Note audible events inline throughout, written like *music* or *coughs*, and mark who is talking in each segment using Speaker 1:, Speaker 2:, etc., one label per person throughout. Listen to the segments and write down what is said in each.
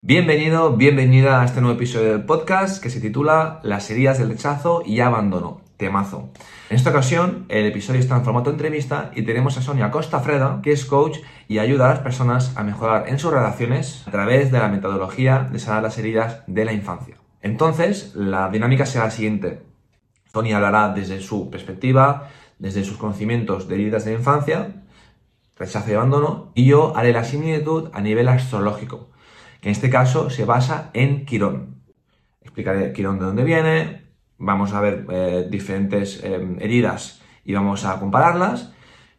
Speaker 1: Bienvenido, bienvenida a este nuevo episodio del podcast que se titula Las heridas del rechazo y abandono. Temazo. En esta ocasión, el episodio está en formato entrevista y tenemos a Sonia Costa Freda, que es coach y ayuda a las personas a mejorar en sus relaciones a través de la metodología de sanar las heridas de la infancia. Entonces, la dinámica será la siguiente. Sonia hablará desde su perspectiva, desde sus conocimientos de heridas de la infancia, rechazo y abandono, y yo haré la similitud a nivel astrológico, que en este caso se basa en Quirón. Explicaré Quirón de dónde viene, vamos a ver eh, diferentes eh, heridas y vamos a compararlas.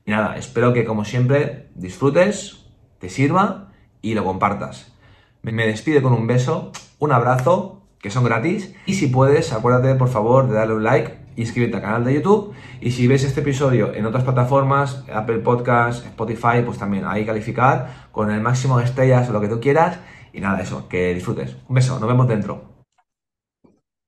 Speaker 1: Y nada, espero que como siempre disfrutes, te sirva y lo compartas. Me despido con un beso, un abrazo, que son gratis. Y si puedes, acuérdate por favor de darle un like y suscribirte al canal de YouTube. Y si ves este episodio en otras plataformas, Apple Podcast, Spotify, pues también ahí calificar con el máximo de estrellas o lo que tú quieras. Y nada, eso, que disfrutes. Un beso, nos vemos dentro.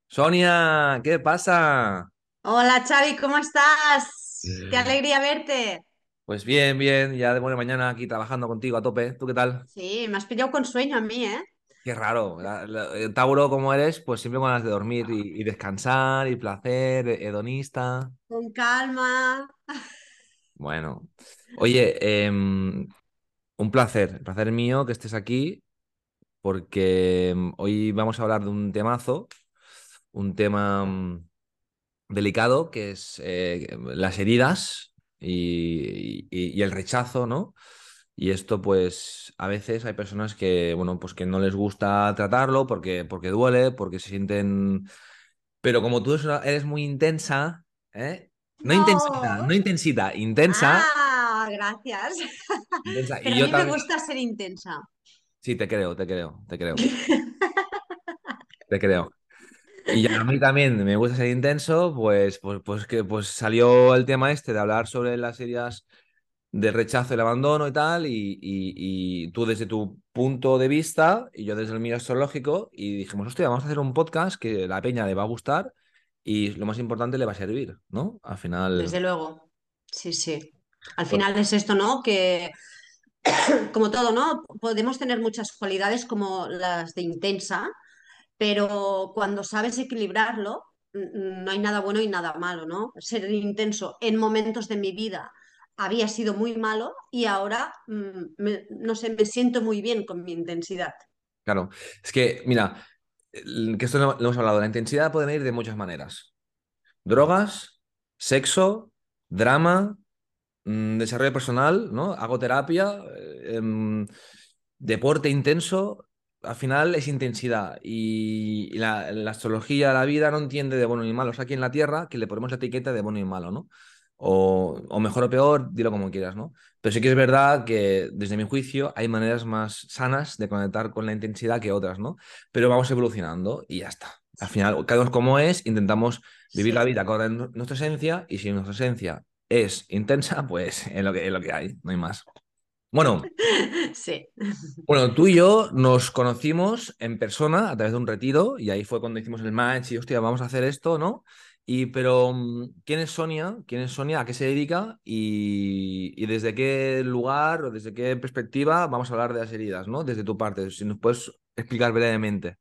Speaker 1: Sonia, ¿qué pasa?
Speaker 2: Hola Xavi, ¿cómo estás? Qué alegría verte.
Speaker 1: Pues bien, bien, ya de buena mañana aquí trabajando contigo a tope. ¿Tú qué tal?
Speaker 2: Sí, me has pillado con sueño a mí, ¿eh?
Speaker 1: Qué raro. Eh, Tauro como eres, pues siempre con ganas de dormir y, descansar y placer, hedonista.
Speaker 2: Con calma.
Speaker 1: Bueno. Oye, em, un placer, un placer mío que estés aquí porque em, hoy vamos a hablar de un temazo un tema mm, delicado que es eh, las heridas y, el rechazo, ¿no? Y esto, pues, a veces hay personas que, bueno, pues que no les gusta tratarlo porque, porque duele, porque se sienten. Pero como tú eres muy intensa, ¿eh? No, intensidad, no intensidad, intensa.
Speaker 2: Ah, gracias. Pero a mí me gusta ser intensa.
Speaker 1: Sí, te creo, te creo, te creo. *laughs* te creo. Y a mí también me gusta ser intenso, pues, pues, pues, que pues salió el tema este de hablar sobre las heridas de rechazo, y el abandono y tal, y, tú desde tu punto de vista y yo desde el mío astrológico, y dijimos, hostia, vamos a hacer un podcast que la peña le va a gustar y lo más importante le va a servir, ¿no? Al final.
Speaker 2: Desde luego, sí, sí. Al pues final es esto, ¿no? Que *coughs* como todo, ¿no? Podemos tener muchas cualidades como las de intensa, pero cuando sabes equilibrarlo, no hay nada bueno y nada malo, ¿no? Ser intenso en momentos de mi vida había sido muy malo y ahora, mm, no sé, me siento muy bien con mi intensidad.
Speaker 1: Claro, es que, mira, que esto lo, hemos hablado, la intensidad puede ir de muchas maneras. Drogas, sexo, drama, mm, desarrollo personal, ¿no? Hago terapia, eh, em, deporte intenso, al final es intensidad y la, astrología, la vida no entiende de bueno ni malo. O sea, aquí en la Tierra que le ponemos la etiqueta de bueno y malo, ¿no? O, mejor o peor, dilo como quieras, ¿no? Pero sí que es verdad que desde mi juicio hay maneras más sanas de conectar con la intensidad que otras, ¿no? Pero vamos evolucionando y ya está. Al final, cada uno como es, intentamos vivir la vida con nuestra esencia y si nuestra esencia es intensa, *laughs* pues es lo que, es lo que hay, no hay más. Bueno, *laughs*
Speaker 2: sí.
Speaker 1: Bueno, tú y yo nos conocimos en persona a través de un retiro y ahí fue cuando hicimos el match y hostia, vamos a hacer esto, ¿no? Y pero mm, ¿quién es Sonia? ¿Quién es Sonia? ¿A qué se dedica? Y, desde qué lugar o desde qué perspectiva vamos a hablar de las heridas, ¿no? Desde tu parte, si nos puedes explicar brevemente.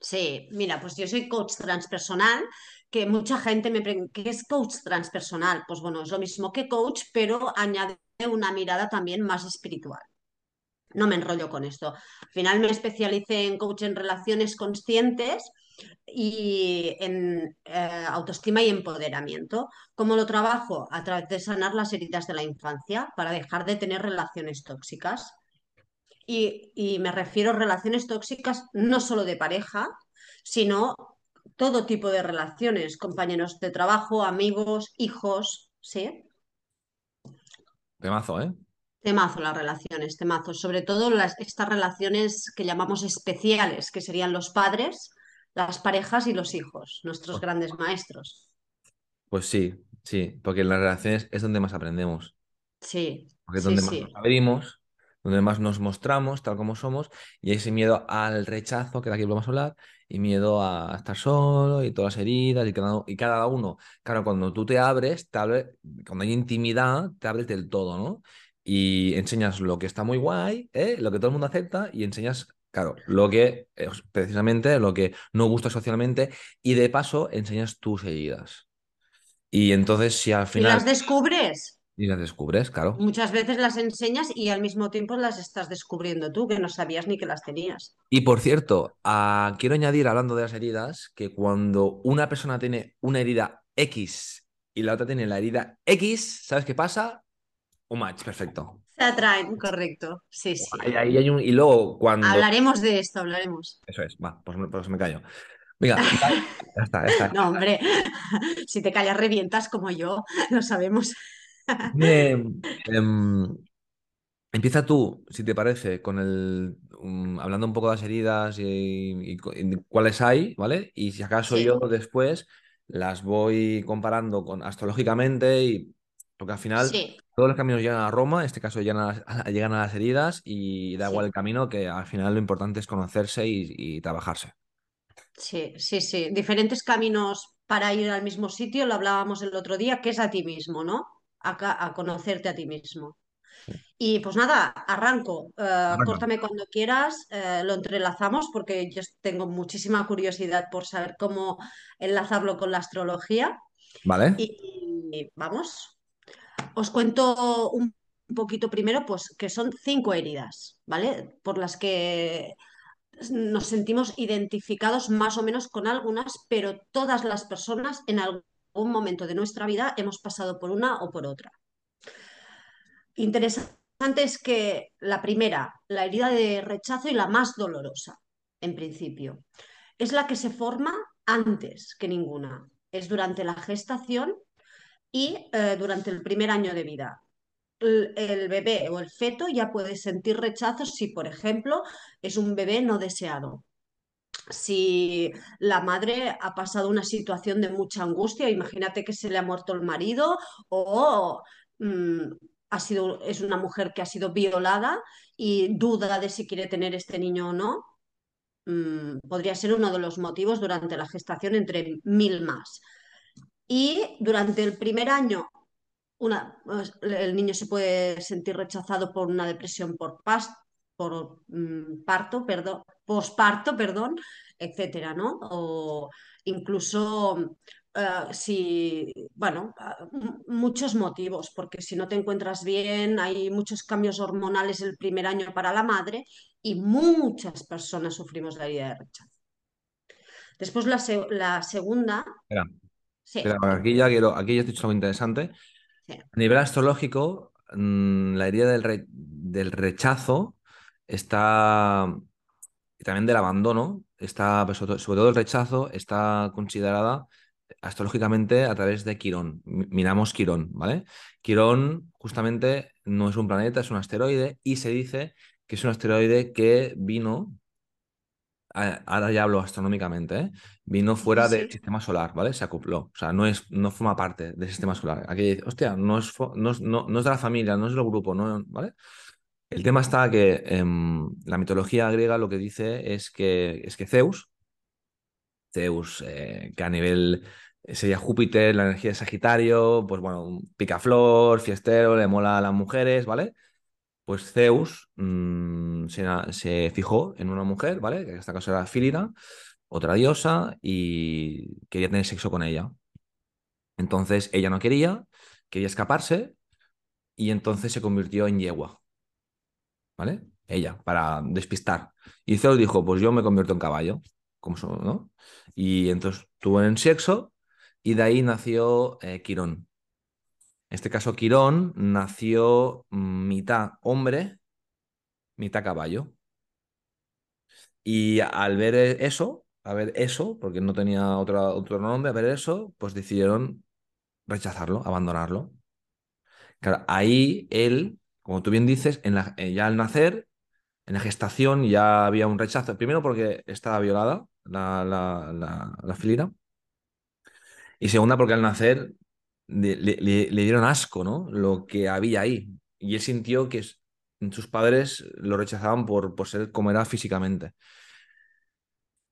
Speaker 2: Sí, mira, pues yo soy coach transpersonal, que mucha gente me pregunta, ¿qué es coach transpersonal? Pues bueno, es lo mismo que coach, pero añade una mirada también más espiritual. No me enrollo con esto. Al final me especialicé en coach en relaciones conscientes y en eh, autoestima y empoderamiento. ¿Cómo lo trabajo? A través de sanar las heridas de la infancia para dejar de tener relaciones tóxicas. Y, y me refiero a relaciones tóxicas no solo de pareja, sino todo tipo de relaciones, compañeros de trabajo, amigos, hijos, ¿sí?
Speaker 1: Temazo, ¿eh?
Speaker 2: Temazo las relaciones, temazo. Sobre todo las, estas relaciones que llamamos especiales, que serían los padres, las parejas y los hijos, nuestros grandes maestros.
Speaker 1: Pues sí, sí, porque en las relaciones es donde más aprendemos.
Speaker 2: Sí.
Speaker 1: Porque es donde más nos abrimos, donde más nos mostramos tal como somos, y ese miedo al rechazo, que de aquí vamos a hablar, y miedo a estar solo, y todas las heridas, y cada, y cada uno. Claro, cuando tú te abres, te cuando hay intimidad, te abres del todo, ¿no? y enseñas lo que está muy guay, ¿eh? lo que todo el mundo acepta, y enseñas, claro, lo que eh, precisamente lo que no gusta socialmente, y de paso enseñas tus heridas. Y entonces, si al
Speaker 2: Y
Speaker 1: final.
Speaker 2: las descubres.
Speaker 1: Y las descubres, claro.
Speaker 2: Muchas veces las enseñas y al mismo tiempo las estás descubriendo tú, que no sabías ni que las tenías.
Speaker 1: Y por cierto, quiero añadir, hablando de las heridas, que cuando una persona tiene una herida X y la otra tiene la herida X, ¿sabes qué pasa? Un match, perfecto.
Speaker 2: Se atraen, correcto. Sí, sí.
Speaker 1: Ahí, ahí hay un... Y luego cuando...
Speaker 2: Hablaremos de esto, hablaremos.
Speaker 1: Eso es, va, pues, me- pues me callo. Venga, *laughs* ya está, ya está.
Speaker 2: No, hombre, *laughs* si te callas revientas como yo, *laughs* lo sabemos.
Speaker 1: Em, empieza tú, si te parece, con el... um, hablando un poco de las heridas y, y cu- y cuáles hay, ¿vale? Y si acaso
Speaker 2: Sí.
Speaker 1: yo después las voy comparando con astrológicamente y... Porque al final
Speaker 2: Sí,
Speaker 1: todos los caminos llegan a Roma, en este caso llegan a, las- llegan a las heridas y da
Speaker 2: Sí.
Speaker 1: igual el camino, que al final lo importante es conocerse y, y trabajarse.
Speaker 2: sí, sí, sí. Diferentes caminos para ir al mismo sitio, lo hablábamos el otro día, que es a ti mismo, ¿no? A, a conocerte a ti mismo. Y pues nada, arranco. Eh, córtame cuando quieras, eh, lo entrelazamos porque yo tengo muchísima curiosidad por saber cómo enlazarlo con la astrología.
Speaker 1: ¿Vale?
Speaker 2: Y vamos, os cuento un poquito primero, pues que son cinco heridas, ¿vale? Por las que nos sentimos identificados más o menos con algunas, pero todas las personas en algún momento de nuestra vida hemos pasado por una o por otra. Interesante es que la primera, la herida de rechazo y la más dolorosa, en principio, es la que se forma antes que ninguna. Es durante la gestación y eh, durante el primer año de vida. El, bebé o el feto ya puede sentir rechazo si, por ejemplo, es un bebé no deseado. Si la madre ha pasado una situación de mucha angustia, imagínate que se le ha muerto el marido o mm, ha sido, es una mujer que ha sido violada y duda de si quiere tener este niño o no, mm, podría ser uno de los motivos durante la gestación entre mil más. Y durante el primer año pues, el niño se puede sentir rechazado por una depresión por, por mm, parto, perdón, posparto, perdón, etcétera, ¿no? O incluso eh, si, bueno, muchos motivos, porque si no te encuentras bien, hay muchos cambios hormonales el primer año para la madre y muchas personas sufrimos la herida de rechazo. Después la, se- la segunda, sí,
Speaker 1: aquí ya quiero, aquí ya has dicho algo interesante.
Speaker 2: sí,
Speaker 1: A nivel astrológico, mm, la herida del, re- del rechazo está, y también del abandono, está, pues, sobre todo el rechazo, está considerada astrológicamente a través de Quirón. Mi- Miramos Quirón, ¿vale? Quirón justamente no es un planeta, es un asteroide y se dice que es un asteroide que vino, ahora ya hablo astronómicamente, ¿eh? Vino fuera
Speaker 2: sí,
Speaker 1: del sistema solar, ¿vale? Se acopló, o sea, no es, no forma parte del sistema solar. Aquí dice, hostia, no es, no es, no- no es de la familia, no es del grupo, no, ¿vale? El tema está que em, la mitología griega lo que dice es que, es que Zeus, Zeus, eh, que a nivel eh, sería Júpiter, la energía de Sagitario, pues bueno, picaflor, fiestero, le mola a las mujeres, ¿vale? Pues Zeus mm, se, fijó en una mujer, ¿vale? Que en este caso era Filina, otra diosa, y quería tener sexo con ella. Entonces ella no quería, quería escaparse, y entonces se convirtió en yegua, ¿vale? Ella, para despistar. Y Zeus dijo, pues yo me convierto en caballo, como son, ¿no? Y entonces tuvo en sexo, y de ahí nació eh, Quirón. En este caso, Quirón nació mm, mitad hombre, mitad caballo. Y al ver eso, a ver eso, porque no tenía otro nombre, a ver eso, pues decidieron rechazarlo, abandonarlo. Claro, ahí él, como tú bien dices, eh, ya al nacer, en la gestación ya había un rechazo. Primero porque estaba violada la, la. Y segunda porque al nacer le, dieron asco, ¿no? Lo que había ahí. Y él sintió que sus padres lo rechazaban por, ser como era físicamente.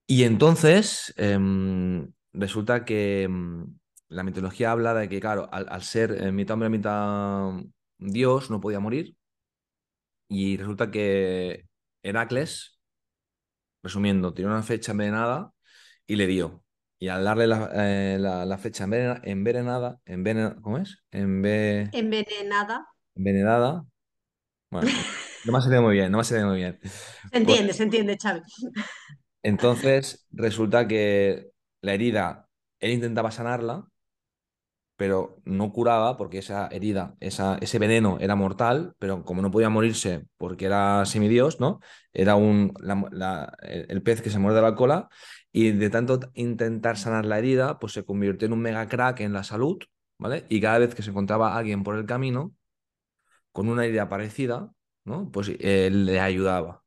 Speaker 1: Y entonces em, resulta que em, la mitología habla de que, claro, al, ser eh, mitad hombre, mitad Dios, no podía morir. Y resulta que Heracles, resumiendo, tiene una flecha envenenada y le dio. Y al darle la, eh, la- la flecha envenena- envenenada, envenena- ¿cómo es? Enve-
Speaker 2: Envenenada.
Speaker 1: envenenada. Bueno, no me ha salido muy bien, no me ha salido muy bien.
Speaker 2: Se
Speaker 1: Pues
Speaker 2: entiende, se entiende, Xavi.
Speaker 1: entonces resulta que la herida, él intentaba sanarla, pero no curaba porque esa herida, esa, ese veneno era mortal, pero como no podía morirse porque era semidios, ¿no? Era un, la- la- el el pez que se muerde la cola y de tanto intentar sanar la herida, pues se convirtió en un mega crack en la salud, ¿vale? Y cada vez que se encontraba alguien por el camino con una herida parecida, ¿no? Pues él le ayudaba.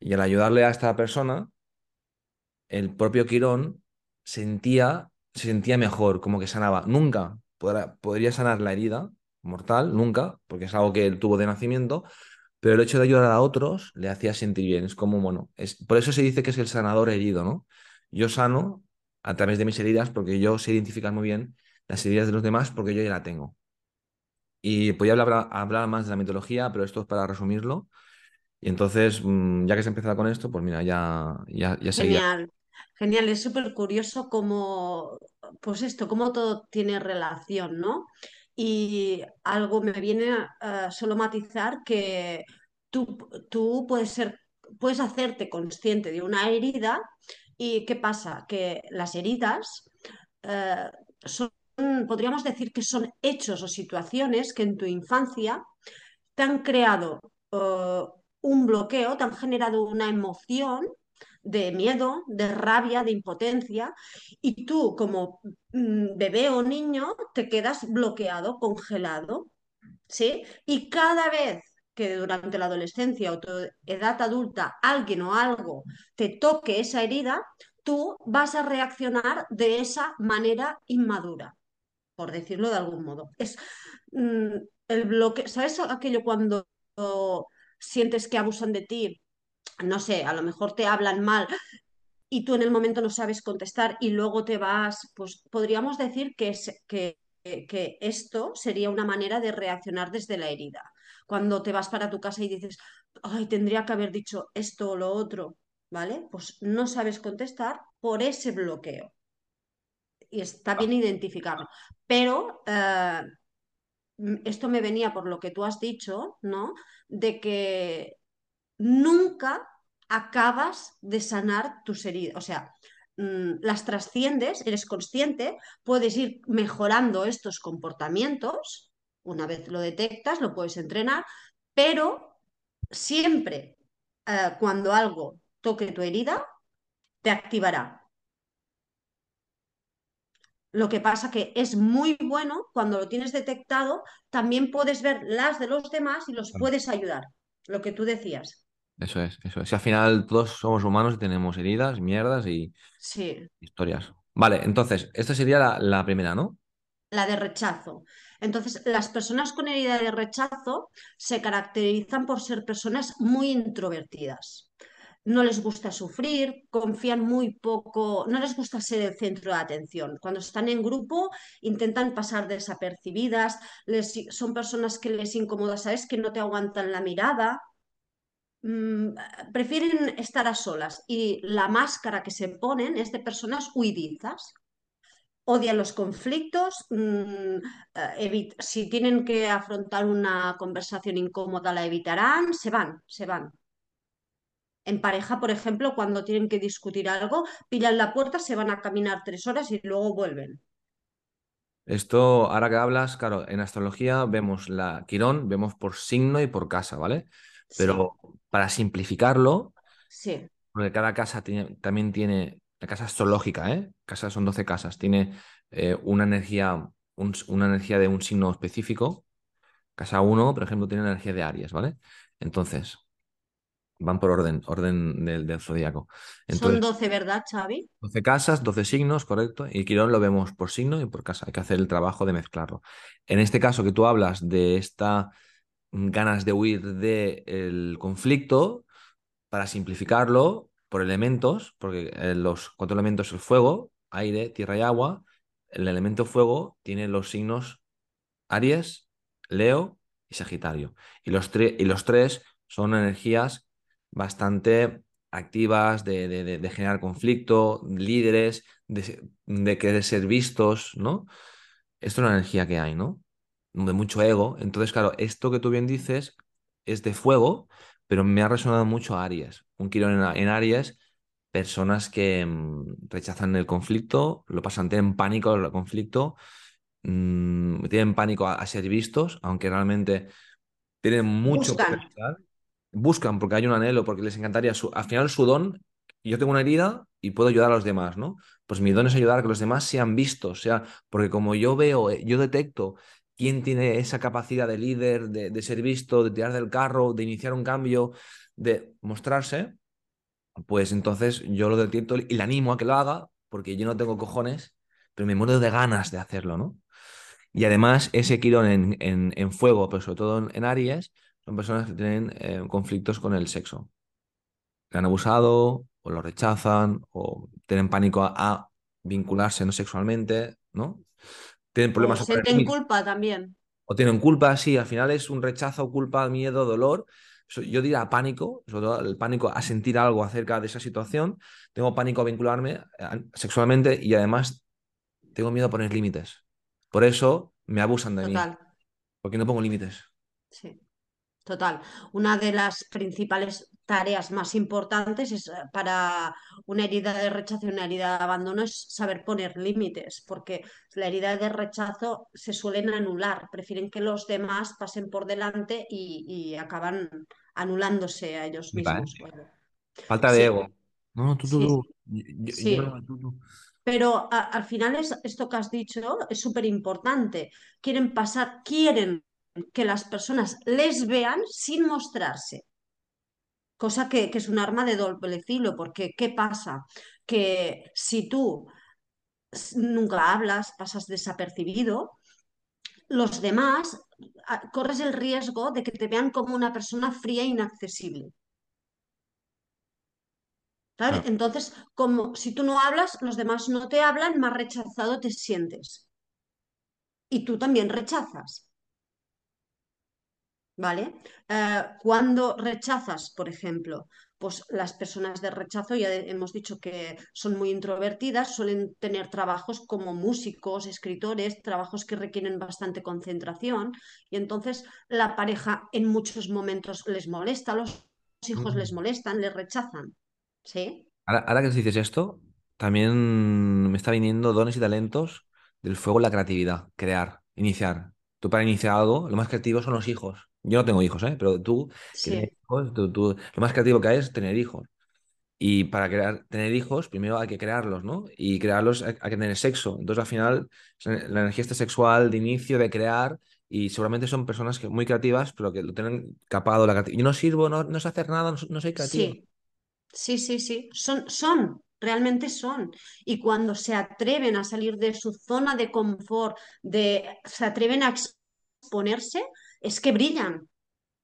Speaker 1: Y al ayudarle a esta persona, el propio Quirón sentía, se sentía mejor, como que sanaba. Nunca podrá- podría sanar la herida mortal, nunca, porque es algo que él tuvo de nacimiento, pero el hecho de ayudar a otros le hacía sentir bien. Es como, bueno, es, por eso se dice que es el sanador herido, ¿no? Yo sano a través de mis heridas porque yo sé identificar muy bien las heridas de los demás porque yo ya la tengo. Y podía hablar, hablar más de la mitología, pero esto es para resumirlo. Y entonces, mm, ya que se ha empezado con esto, pues mira, ya, ya, ya seguía.
Speaker 2: Genial, genial. Es súper curioso cómo, pues esto, cómo todo tiene relación, ¿no? Y algo me viene a solo matizar que tú, tú puedes ser, puedes hacerte consciente de una herida y ¿qué pasa? Que las heridas eh, son, podríamos decir que son hechos o situaciones que en tu infancia te han creado eh, un bloqueo, te han generado una emoción de miedo, de rabia, de impotencia, y tú como mm, bebé o niño te quedas bloqueado, congelado, ¿sí? Y cada vez que durante la adolescencia o tu edad adulta alguien o algo te toque esa herida, tú vas a reaccionar de esa manera inmadura, por decirlo de algún modo. Es mm, el bloque, ¿sabes aquello cuando sientes que abusan de ti? No sé, a lo mejor te hablan mal y tú en el momento no sabes contestar y luego te vas, pues podríamos decir que, es, que, que esto sería una manera de reaccionar desde la herida. Cuando te vas para tu casa y dices, ay, tendría que haber dicho esto o lo otro, ¿vale? Pues no sabes contestar por ese bloqueo. Y está bien identificarlo. Pero eh, esto me venía por lo que tú has dicho, ¿no? De que nunca acabas de sanar tus heridas. O sea, mm, las trasciendes, eres consciente, puedes ir mejorando estos comportamientos. Una vez lo detectas, lo puedes entrenar, pero siempre eh, cuando algo toque tu herida, te activará. Lo que pasa que es muy bueno cuando lo tienes detectado, también puedes ver las de los demás y los puedes ayudar. Lo que tú decías.
Speaker 1: Eso es, eso es. Si al final todos somos humanos y tenemos heridas, mierdas y
Speaker 2: Sí,
Speaker 1: historias. Vale, entonces, esta sería la, la primera, ¿no?
Speaker 2: la de rechazo. Entonces, las personas con herida de rechazo se caracterizan por ser personas muy introvertidas. No les gusta sufrir, confían muy poco, no les gusta ser el centro de atención. Cuando están en grupo intentan pasar desapercibidas, les, son personas que les incomoda, ¿sabes? Que no te aguantan la mirada, prefieren estar a solas y la máscara que se ponen es de personas huidizas odian los conflictos, mmm, evit si tienen que afrontar una conversación incómoda la evitarán, se van, se van. En pareja, por ejemplo, cuando tienen que discutir algo, pillan la puerta, se van a caminar tres horas y luego vuelven.
Speaker 1: Esto, ahora que hablas, claro, en astrología vemos la Quirón, vemos por signo y por casa, ¿vale?
Speaker 2: Sí,
Speaker 1: Pero para simplificarlo,
Speaker 2: sí,
Speaker 1: porque cada casa tiene- también tiene, la casa astrológica, ¿eh? Casas son 12 casas, tiene eh, una energía, un- una energía de un signo específico. Casa uno, por ejemplo, tiene energía de Aries, ¿vale? Entonces, van por orden, orden del, del zodíaco.
Speaker 2: son
Speaker 1: Entonces,
Speaker 2: 12, ¿verdad, Xavi?
Speaker 1: 12 casas, 12 signos, correcto. Y Quirón lo vemos por signo y por casa. Hay que hacer el trabajo de mezclarlo. En este caso que tú hablas de esta ganas de huir del conflicto, para simplificarlo, por elementos, porque eh, los cuatro elementos, el fuego, aire, tierra y agua, el elemento fuego tiene los signos Aries, Leo y Sagitario. Y los, tres son energías bastante activas de, de, generar conflicto, líderes, de, querer ser vistos, ¿no? Esto es una energía que hay, ¿no? De mucho ego. Entonces, claro, esto que tú bien dices es de fuego, pero me ha resonado mucho Aries. Un Quirón en, Aries, personas que mm, rechazan el conflicto, lo pasan, tienen pánico al conflicto, mm, tienen pánico a, ser vistos, aunque realmente tienen mucho
Speaker 2: Buscan.
Speaker 1: Buscan porque hay un anhelo, porque les encantaría. Su, al final, su don, yo tengo una herida y puedo ayudar a los demás, ¿no? Pues mi don es ayudar a que los demás sean vistos, sea, porque como yo veo, eh, yo detecto quién tiene esa capacidad de líder, de, ser visto, de tirar del carro, de iniciar un cambio, de mostrarse, pues entonces yo lo detecto y le animo a que lo haga, porque yo no tengo cojones, pero me muero de ganas de hacerlo, ¿no? Y además, ese Quirón en, en, fuego, pero sobre todo en, Aries, son personas que tienen eh, conflictos con el sexo. Le han abusado, o lo rechazan, o tienen pánico a, vincularse no sexualmente, ¿no?
Speaker 2: Tienen problemas. O sienten culpa también.
Speaker 1: O tienen culpa, sí, al final es un rechazo, culpa, miedo, dolor. Yo diría pánico, sobre todo el pánico a sentir algo acerca de esa situación. Tengo pánico a vincularme eh, sexualmente y además tengo miedo a poner límites. Por eso me abusan de
Speaker 2: Total.
Speaker 1: mí. Porque no pongo límites.
Speaker 2: Sí. Total. Una de las principales tareas más importantes es, eh, para una herida de rechazo y una herida de abandono es saber poner límites, porque la herida de rechazo se suelen anular, prefieren que los demás pasen por delante y, acaban anulándose a ellos mismos.
Speaker 1: Falta de ego. No, tú, tú,
Speaker 2: tú. Pero al final es, esto que has dicho es súper importante. Quieren pasar, quieren que las personas les vean sin mostrarse. Cosa que, es un arma de doble filo, porque ¿qué pasa? Que si tú nunca hablas, pasas desapercibido, los demás ah, corres el riesgo de que te vean como una persona fría e inaccesible. Entonces, como si tú no hablas, los demás no te hablan, más rechazado te sientes. Y tú también rechazas. ¿Vale? Eh, cuando rechazas, por ejemplo, pues las personas de rechazo, ya hemos dicho que son muy introvertidas, suelen tener trabajos como músicos, escritores, trabajos que requieren bastante concentración y entonces la pareja en muchos momentos les molesta, los hijos les molestan, les rechazan. ¿Sí?
Speaker 1: Ahora, ahora que dices esto, también me está viniendo dones y talentos del fuego la creatividad, crear, iniciar. Tú para iniciar algo, lo más creativo son los hijos. Yo no tengo hijos, ¿eh? pero tú, lo más creativo que hay es tener hijos. Y para crear, tener hijos, primero hay que crearlos, ¿no? Y crearlos hay, que tener sexo. Entonces, al final, la energía está sexual de inicio, de crear, y seguramente son personas que, muy creativas, pero que lo tienen capado la. Yo no sirvo, no, no sé hacer nada, no, soy creativo.
Speaker 2: Sí, sí, sí, sí. Son, son, realmente son. Y cuando se atreven a salir de su zona de confort, de, se atreven a exponerse, es que brillan,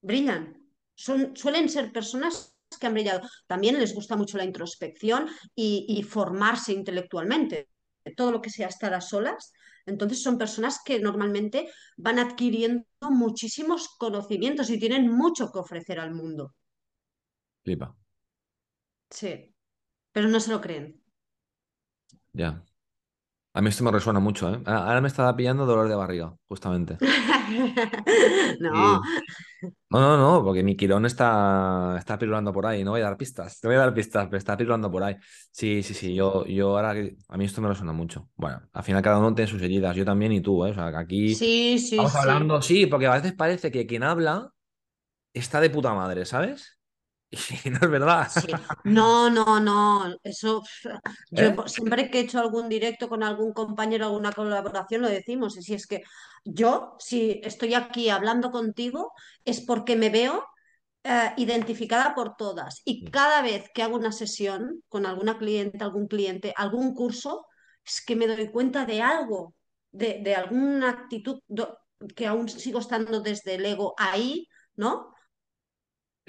Speaker 2: brillan. Son, suelen ser personas que han brillado. También les gusta mucho la introspección y, formarse intelectualmente. Todo lo que sea estar a solas. Entonces son personas que normalmente van adquiriendo muchísimos conocimientos y tienen mucho que ofrecer al mundo.
Speaker 1: Flipa.
Speaker 2: Sí, pero no se lo creen.
Speaker 1: Ya. A mí esto me resuena mucho, ¿eh? Ahora me estaba pillando dolor de barriga, justamente. *laughs*
Speaker 2: no.
Speaker 1: No, no, no, porque mi Quirón está, está pirulando por ahí. No voy a dar pistas, te voy a dar pistas, pero está pirulando por ahí. Sí, sí, sí, yo, yo ahora, a mí esto me resuena mucho. Bueno, al final cada uno tiene sus heridas, yo también y tú, ¿eh? O sea, que aquí
Speaker 2: sí, sí,
Speaker 1: estamos hablando, sí, porque a veces parece que quien habla está de puta madre, ¿sabes? *laughs* Y no es verdad.
Speaker 2: No, no, no. Eso, yo ¿Eh? siempre que he hecho algún directo con algún compañero, alguna colaboración, lo decimos. Y si es que yo, si estoy aquí hablando contigo, es porque me veo eh, identificada por todas. Y cada vez que hago una sesión con alguna cliente, algún cliente, algún curso, es que me doy cuenta de algo, de, de alguna actitud que aún sigo estando desde el ego ahí, ¿no?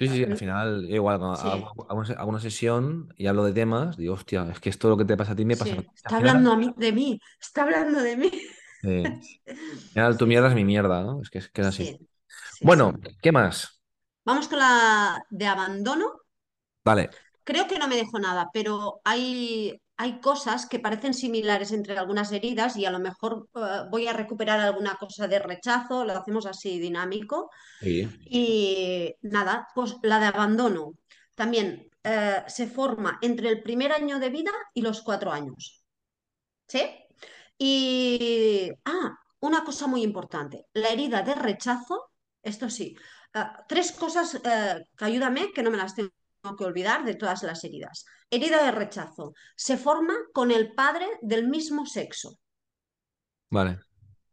Speaker 1: Sí, sí, al final, igual, cuando hago, una sesión y hablo de temas, digo, hostia, es que esto lo que te pasa a ti me pasa a
Speaker 2: mí. Está hablando a mí, de mí, está hablando de mí.
Speaker 1: Sí. *laughs* tu mierda es mi mierda, ¿no? Es que es, así.
Speaker 2: sí,
Speaker 1: Bueno,
Speaker 2: sí.
Speaker 1: ¿qué más?
Speaker 2: Vamos con la de abandono.
Speaker 1: Vale.
Speaker 2: Creo que no me dejo nada, pero hay, hay cosas que parecen similares entre algunas heridas y a lo mejor eh, voy a recuperar alguna cosa de rechazo, lo hacemos así dinámico.
Speaker 1: Sí.
Speaker 2: Y nada, pues la de abandono también eh, se forma entre el primer año de vida y los cuatro años. ¿Sí? Y, ah, una cosa muy importante, la herida de rechazo, esto sí, ah, tres cosas eh, que ayúdame, que no me las tengo que olvidar de todas las heridas. Herida de rechazo, se forma con el padre del mismo sexo.
Speaker 1: Vale.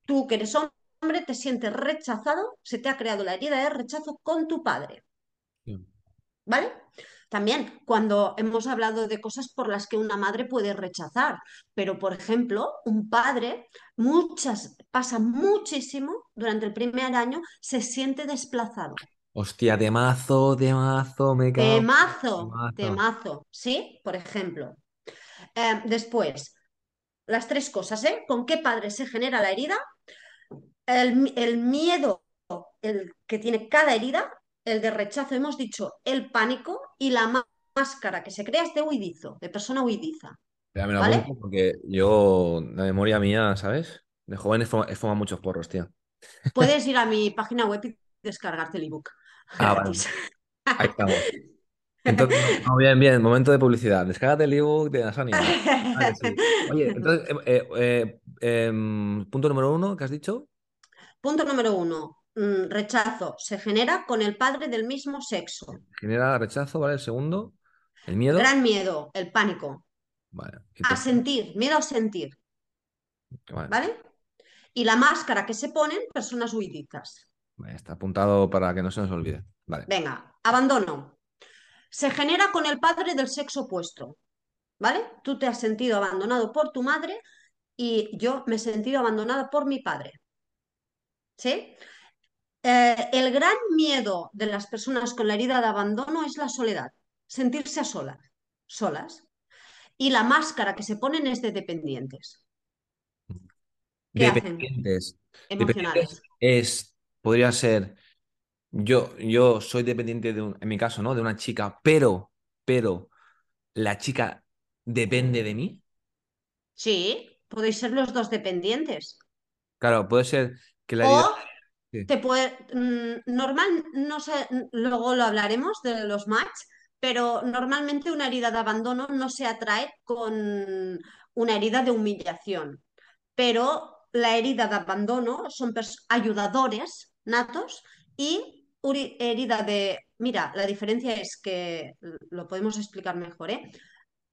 Speaker 2: Tú que eres hombre, te sientes rechazado, se te ha creado la herida de rechazo con tu padre. ¿Vale? También cuando hemos hablado de cosas por las que una madre puede rechazar, pero por ejemplo, un padre muchas pasa muchísimo durante el primer año se siente desplazado.
Speaker 1: Hostia, temazo, temazo, me cago.
Speaker 2: Temazo,
Speaker 1: Temazo.
Speaker 2: temazo, ¿sí? Por ejemplo. Eh, después, las tres cosas, ¿eh? ¿Con qué padre se genera la herida? El, el miedo el que tiene cada herida, el de rechazo, hemos dicho, el pánico y la má- máscara que se crea es de huidizo, de persona huidiza,
Speaker 1: Ya me lo
Speaker 2: ¿vale?
Speaker 1: porque yo, la memoria mía, ¿sabes? De joven he fumado muchos porros, tío.
Speaker 2: Puedes *laughs* ir a mi página web y descargarte el ebook
Speaker 1: Ah, *laughs* vale. Ahí estamos. Entonces, *laughs* no, bien, bien, momento de publicidad. Descárgate el ebook de la *laughs* Sonia. Vale, sí. Oye, entonces, eh, eh, eh, em, punto número uno, ¿qué has dicho?
Speaker 2: Punto número uno, mm, rechazo se genera con el padre del mismo sexo.
Speaker 1: Genera rechazo, ¿vale? El segundo, el miedo.
Speaker 2: Gran miedo, el pánico.
Speaker 1: Vale.
Speaker 2: A sentir, miedo a sentir,
Speaker 1: vale.
Speaker 2: ¿vale? Y la máscara que se ponen personas huidizas.
Speaker 1: Está apuntado para que no se nos olvide. Vale.
Speaker 2: Venga, abandono. Se genera con el padre del sexo opuesto, ¿vale? Tú te has sentido abandonado por tu madre y yo me he sentido abandonada por mi padre, ¿sí? Eh, el gran miedo de las personas con la herida de abandono es la soledad, sentirse a solas, solas. Y la máscara que se ponen es de dependientes. ¿Qué hacen?
Speaker 1: Dependientes. Dependientes
Speaker 2: Emocionales.
Speaker 1: es, podría ser, yo, yo soy dependiente de un, en mi caso, ¿no? De una chica, pero, pero la chica depende de mí.
Speaker 2: Sí, podéis ser los dos dependientes.
Speaker 1: Claro, puede ser que la herida...
Speaker 2: O
Speaker 1: Sí.
Speaker 2: te puede, mm, normal, no sé, luego lo hablaremos de los match, pero normalmente una herida de abandono no se atrae con una herida de humillación, pero la herida de abandono son ayudadores natos y herida de, mira, la diferencia es que lo podemos explicar mejor, ¿eh?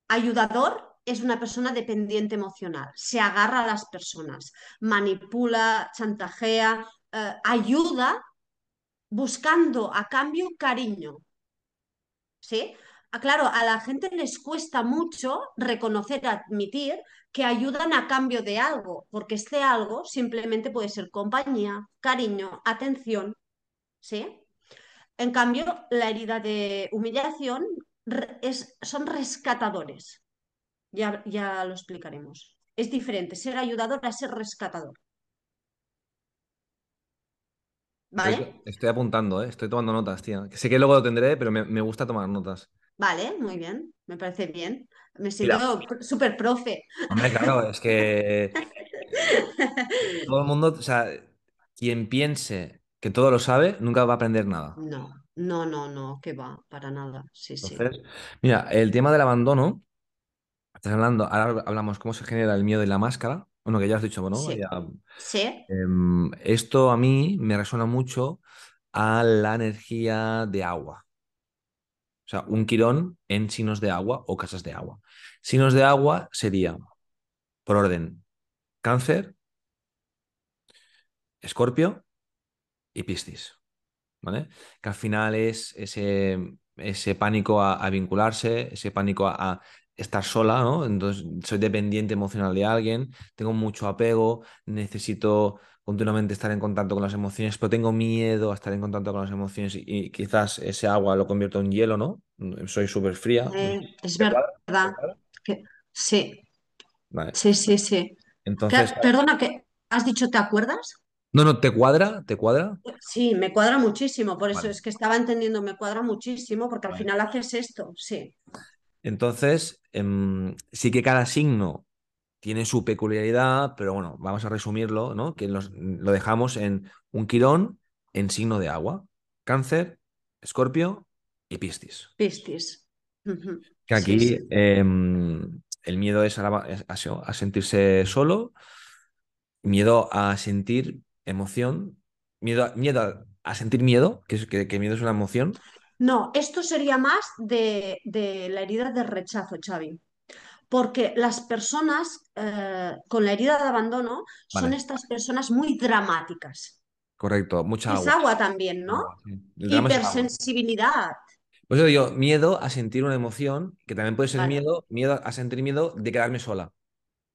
Speaker 2: Ayudador es una persona dependiente emocional, se agarra a las personas, manipula, chantajea, eh, ayuda buscando a cambio cariño, ¿sí? Ah, Claro, a la gente les cuesta mucho reconocer, admitir que ayudan a cambio de algo, porque este algo simplemente puede ser compañía, cariño, atención, ¿sí? En cambio, la herida de humillación es, son rescatadores. Ya, ya lo explicaremos. Es diferente ser ayudador a ser rescatador, ¿vale?
Speaker 1: estoy apuntando, ¿eh? Estoy tomando notas. Que sé que luego lo tendré, pero me, me gusta tomar notas.
Speaker 2: Vale, muy bien, me parece bien. Me siento súper profe.
Speaker 1: hombre, claro, es que *laughs* todo el mundo, o sea, quien piense que todo lo sabe, nunca va a aprender nada.
Speaker 2: No, no, no, no, que va, para nada. Sí, sí.
Speaker 1: Mira, el tema del abandono, estás hablando, ahora hablamos cómo se genera el miedo y la máscara. Bueno, que ya has dicho, bueno,
Speaker 2: Sí,
Speaker 1: ya,
Speaker 2: sí,
Speaker 1: em, esto a mí me resuena mucho a la energía de agua. O sea, un quirón en signos de agua o casas de agua. Signos de agua sería, por orden, Cáncer, Escorpio y Piscis. ¿Vale? Que al final es ese, ese pánico a, a vincularse, ese pánico a, a estar sola, ¿no? Entonces, soy dependiente emocional de alguien, tengo mucho apego, necesito continuamente estar en contacto con las emociones, pero tengo miedo a estar en contacto con las emociones y, y quizás ese agua lo convierto en hielo, ¿no? Soy súper fría.
Speaker 2: eh, es
Speaker 1: ¿Te cuadra? ¿Te
Speaker 2: verdad. Que, sí,
Speaker 1: Vale.
Speaker 2: sí, sí, sí.
Speaker 1: Entonces,
Speaker 2: Que- perdona, que has dicho, ¿te acuerdas?
Speaker 1: No, no, ¿te cuadra? ¿Te cuadra?
Speaker 2: Sí, me cuadra muchísimo, por eso es que estaba entendiendo, me cuadra muchísimo, porque al
Speaker 1: Vale.
Speaker 2: final haces esto, sí,
Speaker 1: Entonces, em, sí que cada signo tiene su peculiaridad, pero bueno, vamos a resumirlo, ¿no? Que los- lo dejamos en un quirón en signo de agua. Cáncer, Escorpio y Piscis.
Speaker 2: Piscis.
Speaker 1: Que aquí
Speaker 2: sí.
Speaker 1: em, el miedo es a, la- a sentirse solo, miedo a sentir emoción, miedo a, miedo a, sentir miedo, que, es, que, que miedo es una emoción.
Speaker 2: No, esto sería más de, de la herida de rechazo, Xavi, porque las personas eh, con la herida de abandono son estas personas muy dramáticas.
Speaker 1: correcto, mucha
Speaker 2: Es
Speaker 1: agua.
Speaker 2: agua también, ¿no?
Speaker 1: Agua, sí. Agua.
Speaker 2: Hipersensibilidad.
Speaker 1: Por eso digo, miedo a sentir una emoción, que también puede ser miedo, miedo a sentir miedo de quedarme sola.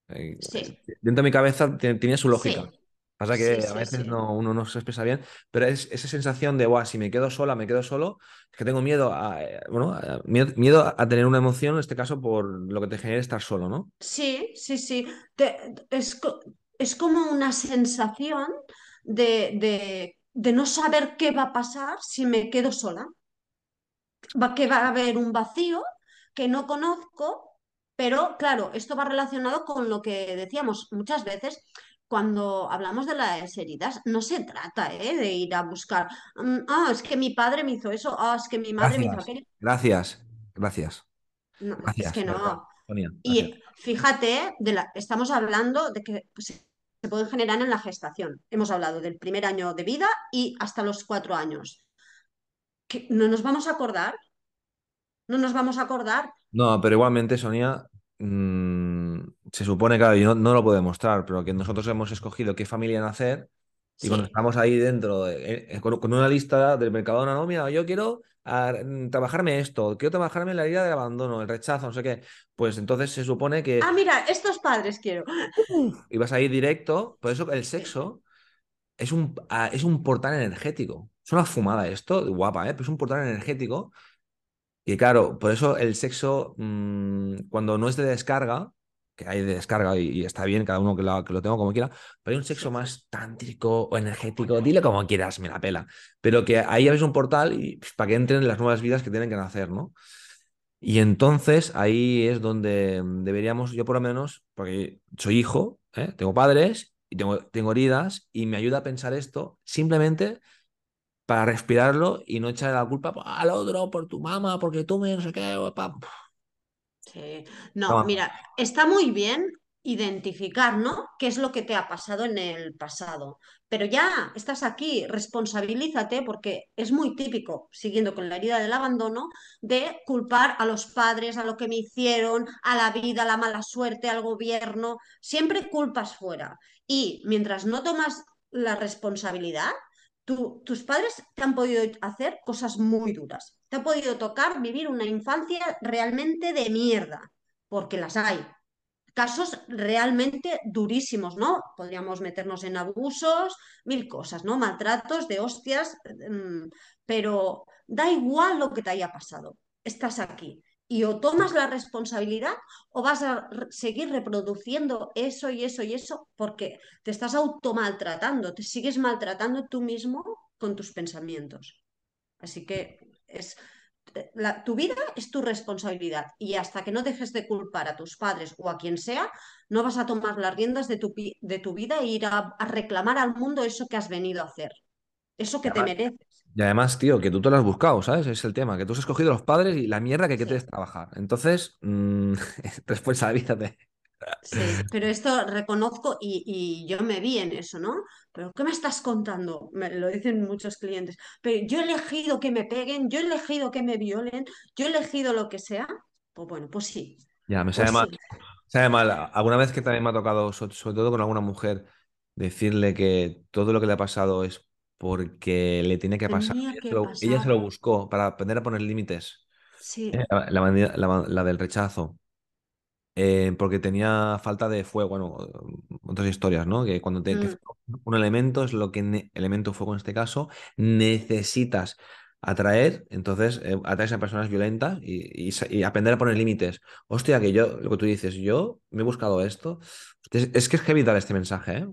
Speaker 1: Eh,
Speaker 2: sí,
Speaker 1: dentro de mi cabeza te- tenía su lógica.
Speaker 2: sí,
Speaker 1: Pasa
Speaker 2: sí,
Speaker 1: que a veces
Speaker 2: sí.
Speaker 1: no, uno no se expresa bien, pero es esa sensación de, Buah, si me quedo sola, me quedo solo, es que tengo miedo a, eh, bueno, a- miedo, miedo a tener una emoción, en este caso, por lo que te genera estar solo, ¿no?
Speaker 2: Sí, sí, sí. Te- es, es como una sensación de, de, de no saber qué va a pasar si me quedo sola. Va, que va a haber un vacío que no conozco, pero claro, esto va relacionado con lo que decíamos muchas veces. Cuando hablamos de las heridas, no se trata, ¿eh? de ir a buscar, mm, ah, es que mi padre me hizo eso, ah, es que mi madre me hizo aquello.
Speaker 1: gracias, gracias,
Speaker 2: No, es que no.
Speaker 1: Gracias.
Speaker 2: Y fíjate, de la, estamos hablando de que pues, se pueden generar en la gestación. Hemos hablado del primer año de vida y hasta los cuatro años. ¿Que ¿No nos vamos a acordar? ¿No nos vamos a acordar?
Speaker 1: No, pero igualmente, Sonia, mm, se supone, claro, yo no, no lo puedo demostrar, pero que nosotros hemos escogido qué familia nacer y cuando estamos ahí dentro, eh, eh, con, con una lista del Mercadona, no, mira, yo quiero ah, trabajarme esto, quiero trabajarme la herida del abandono, el rechazo, no sé qué, pues entonces se supone
Speaker 2: Ah,
Speaker 1: que
Speaker 2: mira, estos padres quiero. *laughs*
Speaker 1: uf, ibas a ir directo, por eso el sexo es un, ah, es un portal energético. Es una fumada esto, guapa, ¿eh? Pero es un portal energético y claro, por eso el sexo, mm, cuando no es de descarga, que hay de descarga y, está bien, cada uno que lo, que tenga como quiera, pero hay un sexo más tántrico o energético, dile como quieras, me la pela. Pero que ahí abres un portal para que entren las nuevas vidas que tienen que nacer, ¿no? Y entonces ahí es donde mm, deberíamos, yo por lo menos, porque soy hijo, ¿eh? Tengo padres y tengo, tengo heridas y me ayuda a pensar esto simplemente para respirarlo y no echarle la culpa "Pues, al otro por tu mamá, porque tú me no sé qué. pa".
Speaker 2: Sí. No,
Speaker 1: No,
Speaker 2: mira, está muy bien identificar, ¿no? ¿Qué es lo que te ha pasado en el pasado? Pero ya estás aquí, responsabilízate porque es muy típico, siguiendo con la herida del abandono, de culpar a los padres, a lo que me hicieron, a la vida, a la mala suerte, al gobierno. Siempre culpas fuera. Y mientras no tomas la responsabilidad, tú- tus padres te han podido hacer cosas muy duras. Te ha podido tocar vivir una infancia realmente de mierda, porque las hay. Casos realmente durísimos, ¿no? Podríamos meternos en abusos, mil cosas, ¿no? Maltratos, de hostias, mm, pero da igual lo que te haya pasado. Estás aquí. Y o tomas la responsabilidad o vas a seguir reproduciendo eso y eso y eso porque te estás automaltratando, te sigues maltratando tú mismo con tus pensamientos. Así que es, la- tu vida es tu responsabilidad y hasta que no dejes de culpar a tus padres o a quien sea, no vas a tomar las riendas de tu, de tu vida e ir a, a reclamar al mundo eso que has venido a hacer, eso que te mereces.
Speaker 1: y además, tío, que tú te lo has buscado, ¿sabes? Es el tema, que tú has escogido los padres y la mierda que
Speaker 2: Sí.
Speaker 1: quieres trabajar. Entonces, mm, *laughs* responsabilízate.
Speaker 2: Sí, pero *laughs* esto reconozco y, y yo me vi en eso, ¿no? Pero ¿qué me estás contando? Me lo dicen muchos clientes. Pero yo he elegido que me peguen, yo he elegido que me violen, yo he elegido lo que sea. Pues bueno, pues sí,
Speaker 1: Ya, me sabe
Speaker 2: pues
Speaker 1: mal.
Speaker 2: sí,
Speaker 1: Sabe mal. Alguna vez que también me ha tocado, so- sobre todo con alguna mujer, decirle que todo lo que le ha pasado es porque le tiene que pasar. Ella se lo, ella se
Speaker 2: pasar.
Speaker 1: lo buscó para aprender a poner límites. Eh,
Speaker 2: Sí.
Speaker 1: La, la manera- la- la del rechazo. Eh, porque tenía falta de fuego, bueno, otras historias, ¿no? Que cuando te,
Speaker 2: Mm,
Speaker 1: un elemento es lo que, elemento fuego en este caso, necesitas atraer, entonces eh, atraes a personas violentas y, y sa- y aprender a poner límites. Hostia, que yo, lo que tú dices, yo me he buscado esto. Es, es que es que vital este mensaje, ¿eh?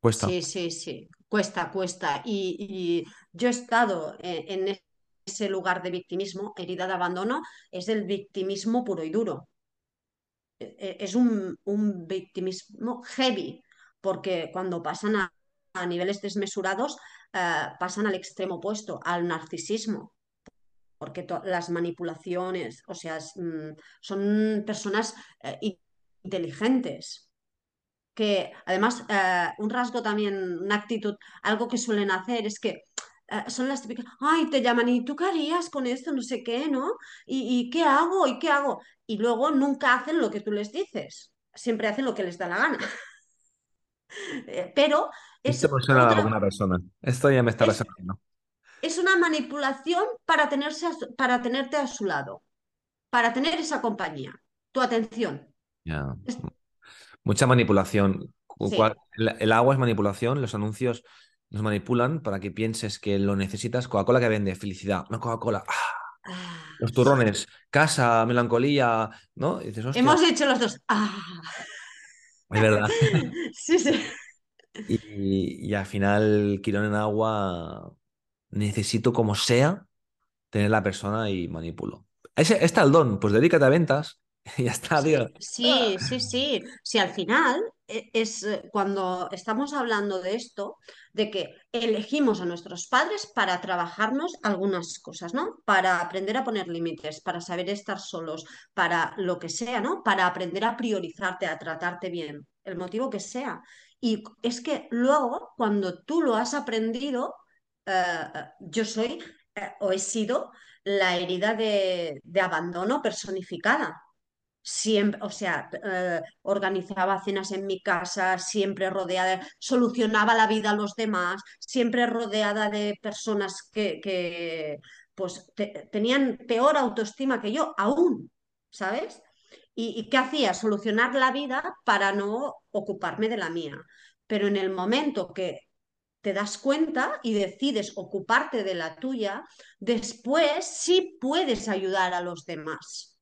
Speaker 1: Cuesta.
Speaker 2: Sí, sí, sí. cuesta, cuesta. Y, y yo he estado en, en ese lugar de victimismo, herida de abandono, es el victimismo puro y duro. E- e- Es un, un victimismo heavy, porque cuando pasan a, a niveles desmesurados, eh, pasan al extremo opuesto, al narcisismo porque las manipulaciones, o sea, mm, son personas eh, in- inteligentes, que además eh, un rasgo también, una actitud, algo que suelen hacer es que son las típicas, ay, te llaman y tú qué harías con esto, no sé qué, ¿no? ¿Y, y qué hago? ¿Y qué hago? Y luego nunca hacen lo que tú les dices, siempre hacen lo que les da la gana. *laughs* Eh, Pero
Speaker 1: Esto
Speaker 2: es
Speaker 1: me suena a
Speaker 2: otra,
Speaker 1: alguna persona. Esto ya me está
Speaker 2: es,
Speaker 1: resonando.
Speaker 2: es una manipulación para, tenerse a su- para tenerte a su lado. para tener esa compañía, tu atención. Es-
Speaker 1: Mucha manipulación.
Speaker 2: Sí.
Speaker 1: El agua es manipulación, los anuncios nos manipulan para que pienses que lo necesitas. Coca-Cola que vende felicidad, una Coca-Cola. ¡ah!
Speaker 2: Ah,
Speaker 1: Los turrones, casa, melancolía, ¿no? Y dices, hostia,
Speaker 2: Hemos hecho los dos. Ah.
Speaker 1: es verdad. *laughs*
Speaker 2: Sí, sí.
Speaker 1: Y, y al final, Quirón en agua, necesito como sea tener la persona y manipulo. Ese, está el don, pues dedícate a ventas *laughs* y ya está, tío.
Speaker 2: Sí, sí, sí, sí. Sí, al final es eh, cuando estamos hablando de esto, de que elegimos a nuestros padres para trabajarnos algunas cosas, ¿no? Para aprender a poner límites, para saber estar solos, para lo que sea, ¿no? Para aprender a priorizarte, a tratarte bien, el motivo que sea. Y es que luego, cuando tú lo has aprendido, eh, eh, yo soy o he sido la herida de abandono personificada siempre, o sea, eh, organizaba cenas en mi casa, siempre rodeada, solucionaba la vida a los demás, siempre rodeada de personas que, que, pues te- tenían peor autoestima que yo, aún, ¿sabes? ¿Y, y qué hacía? Solucionar la vida para no ocuparme de la mía. Pero en el momento que te das cuenta y decides ocuparte de la tuya, después sí puedes ayudar a los demás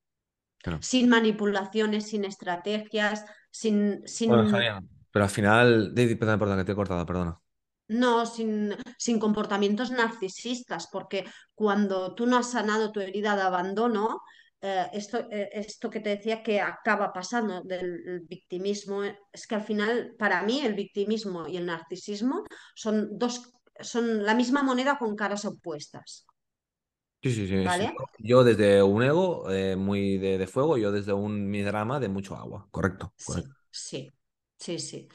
Speaker 1: Claro.
Speaker 2: sin manipulaciones, sin estrategias, sin,
Speaker 1: Bueno,
Speaker 2: sin,
Speaker 1: Sonia, Pero al final, David, perdón, perdón, que te he cortado, perdona.
Speaker 2: no, sin, sin comportamientos narcisistas, porque cuando tú no has sanado tu herida de abandono, eh, esto, eh, esto que te decía que acaba pasando del victimismo, es que al final, para mí, el victimismo y el narcisismo son dos, son la misma moneda con caras opuestas,
Speaker 1: Sí, sí, sí.
Speaker 2: ¿vale?
Speaker 1: Yo desde un ego eh, muy de, de fuego, yo desde un mi drama de mucho agua. Correcto, correcto.
Speaker 2: Sí, sí, sí, sí.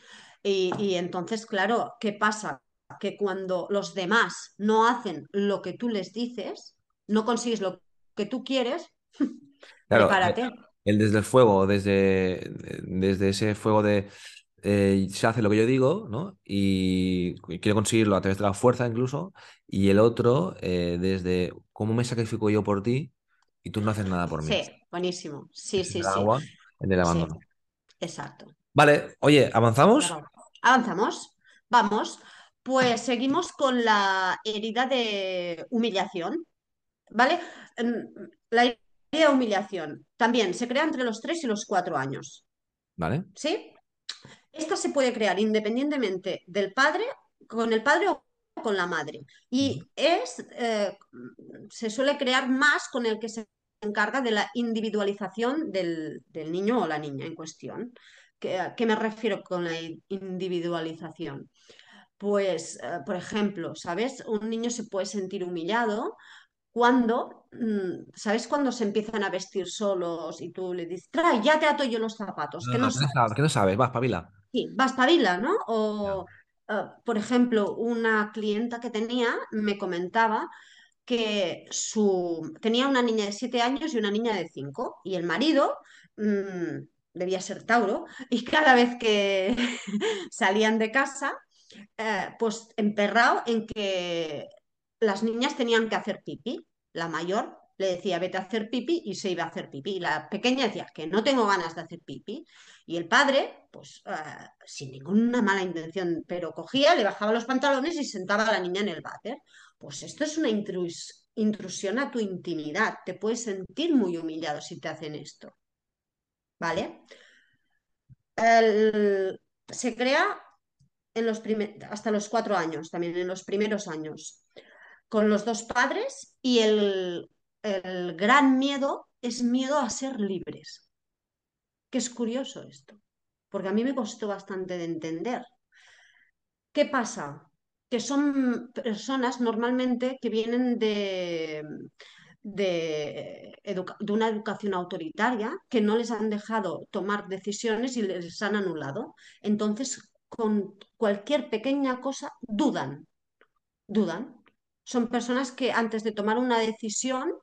Speaker 2: Y, y entonces, claro, ¿qué pasa? Que cuando los demás no hacen lo que tú les dices, no consigues lo que tú quieres, *laughs*
Speaker 1: Claro,
Speaker 2: prepárate.
Speaker 1: el desde el fuego, desde, desde ese fuego de eh, se hace lo que yo digo, ¿no? Y quiero conseguirlo a través de la fuerza incluso. Y el otro, eh, desde cómo me sacrifico yo por ti y tú no haces nada por mí.
Speaker 2: Sí, buenísimo. Sí, sí,
Speaker 1: el
Speaker 2: sí.
Speaker 1: agua, el
Speaker 2: Sí,
Speaker 1: abandono.
Speaker 2: exacto.
Speaker 1: Vale, oye, ¿avanzamos?
Speaker 2: Avanzamos. Vamos. Pues seguimos con la herida de humillación. ¿Vale? La herida de humillación también se crea entre los 3 y los 4 años.
Speaker 1: Vale.
Speaker 2: ¿Sí? Esta se puede crear independientemente del padre, con el padre o con la madre. Y es, eh, se suele crear más con el que se encarga de la individualización del, del niño o la niña en cuestión. ¿Qué, qué me refiero con la individualización? Pues, eh, por ejemplo, ¿sabes? Un niño se puede sentir humillado cuando, mm, ¿sabes? Cuando se empiezan a vestir solos y tú le dices, trae, ya te ato yo los zapatos,
Speaker 1: No,
Speaker 2: no,
Speaker 1: ¿qué no
Speaker 2: sabes.
Speaker 1: sabes? ¿Qué no sabes? Va, espabila.
Speaker 2: Sí, Baspavila, ¿no? O, eh, por ejemplo, una clienta que tenía me comentaba que su, tenía una niña de siete años y una niña de cinco, y el marido mm, debía ser Tauro, *laughs* y cada vez que *laughs* salían de casa, eh, pues emperrado en que las niñas tenían que hacer pipí. La mayor le decía, vete a hacer pipí, y se iba a hacer pipí. Y la pequeña decía, que no tengo ganas de hacer pipí. Y el padre, pues eh, sin ninguna mala intención, pero cogía, le bajaba los pantalones y sentaba a la niña en el váter. Pues esto es una intrus- intrusión a tu intimidad. Te puedes sentir muy humillado si te hacen esto. ¿Vale? Se crea en los hasta los cuatro años, también en los primeros años, con los dos padres y el, el gran miedo es miedo a ser libres. Que es curioso esto, porque a mí me costó bastante de entender. ¿Qué pasa? Que son personas normalmente que vienen de, de, de una educación autoritaria, que no les han dejado tomar decisiones y les han anulado. Entonces, con cualquier pequeña cosa, dudan, dudan. Son personas que antes de tomar una decisión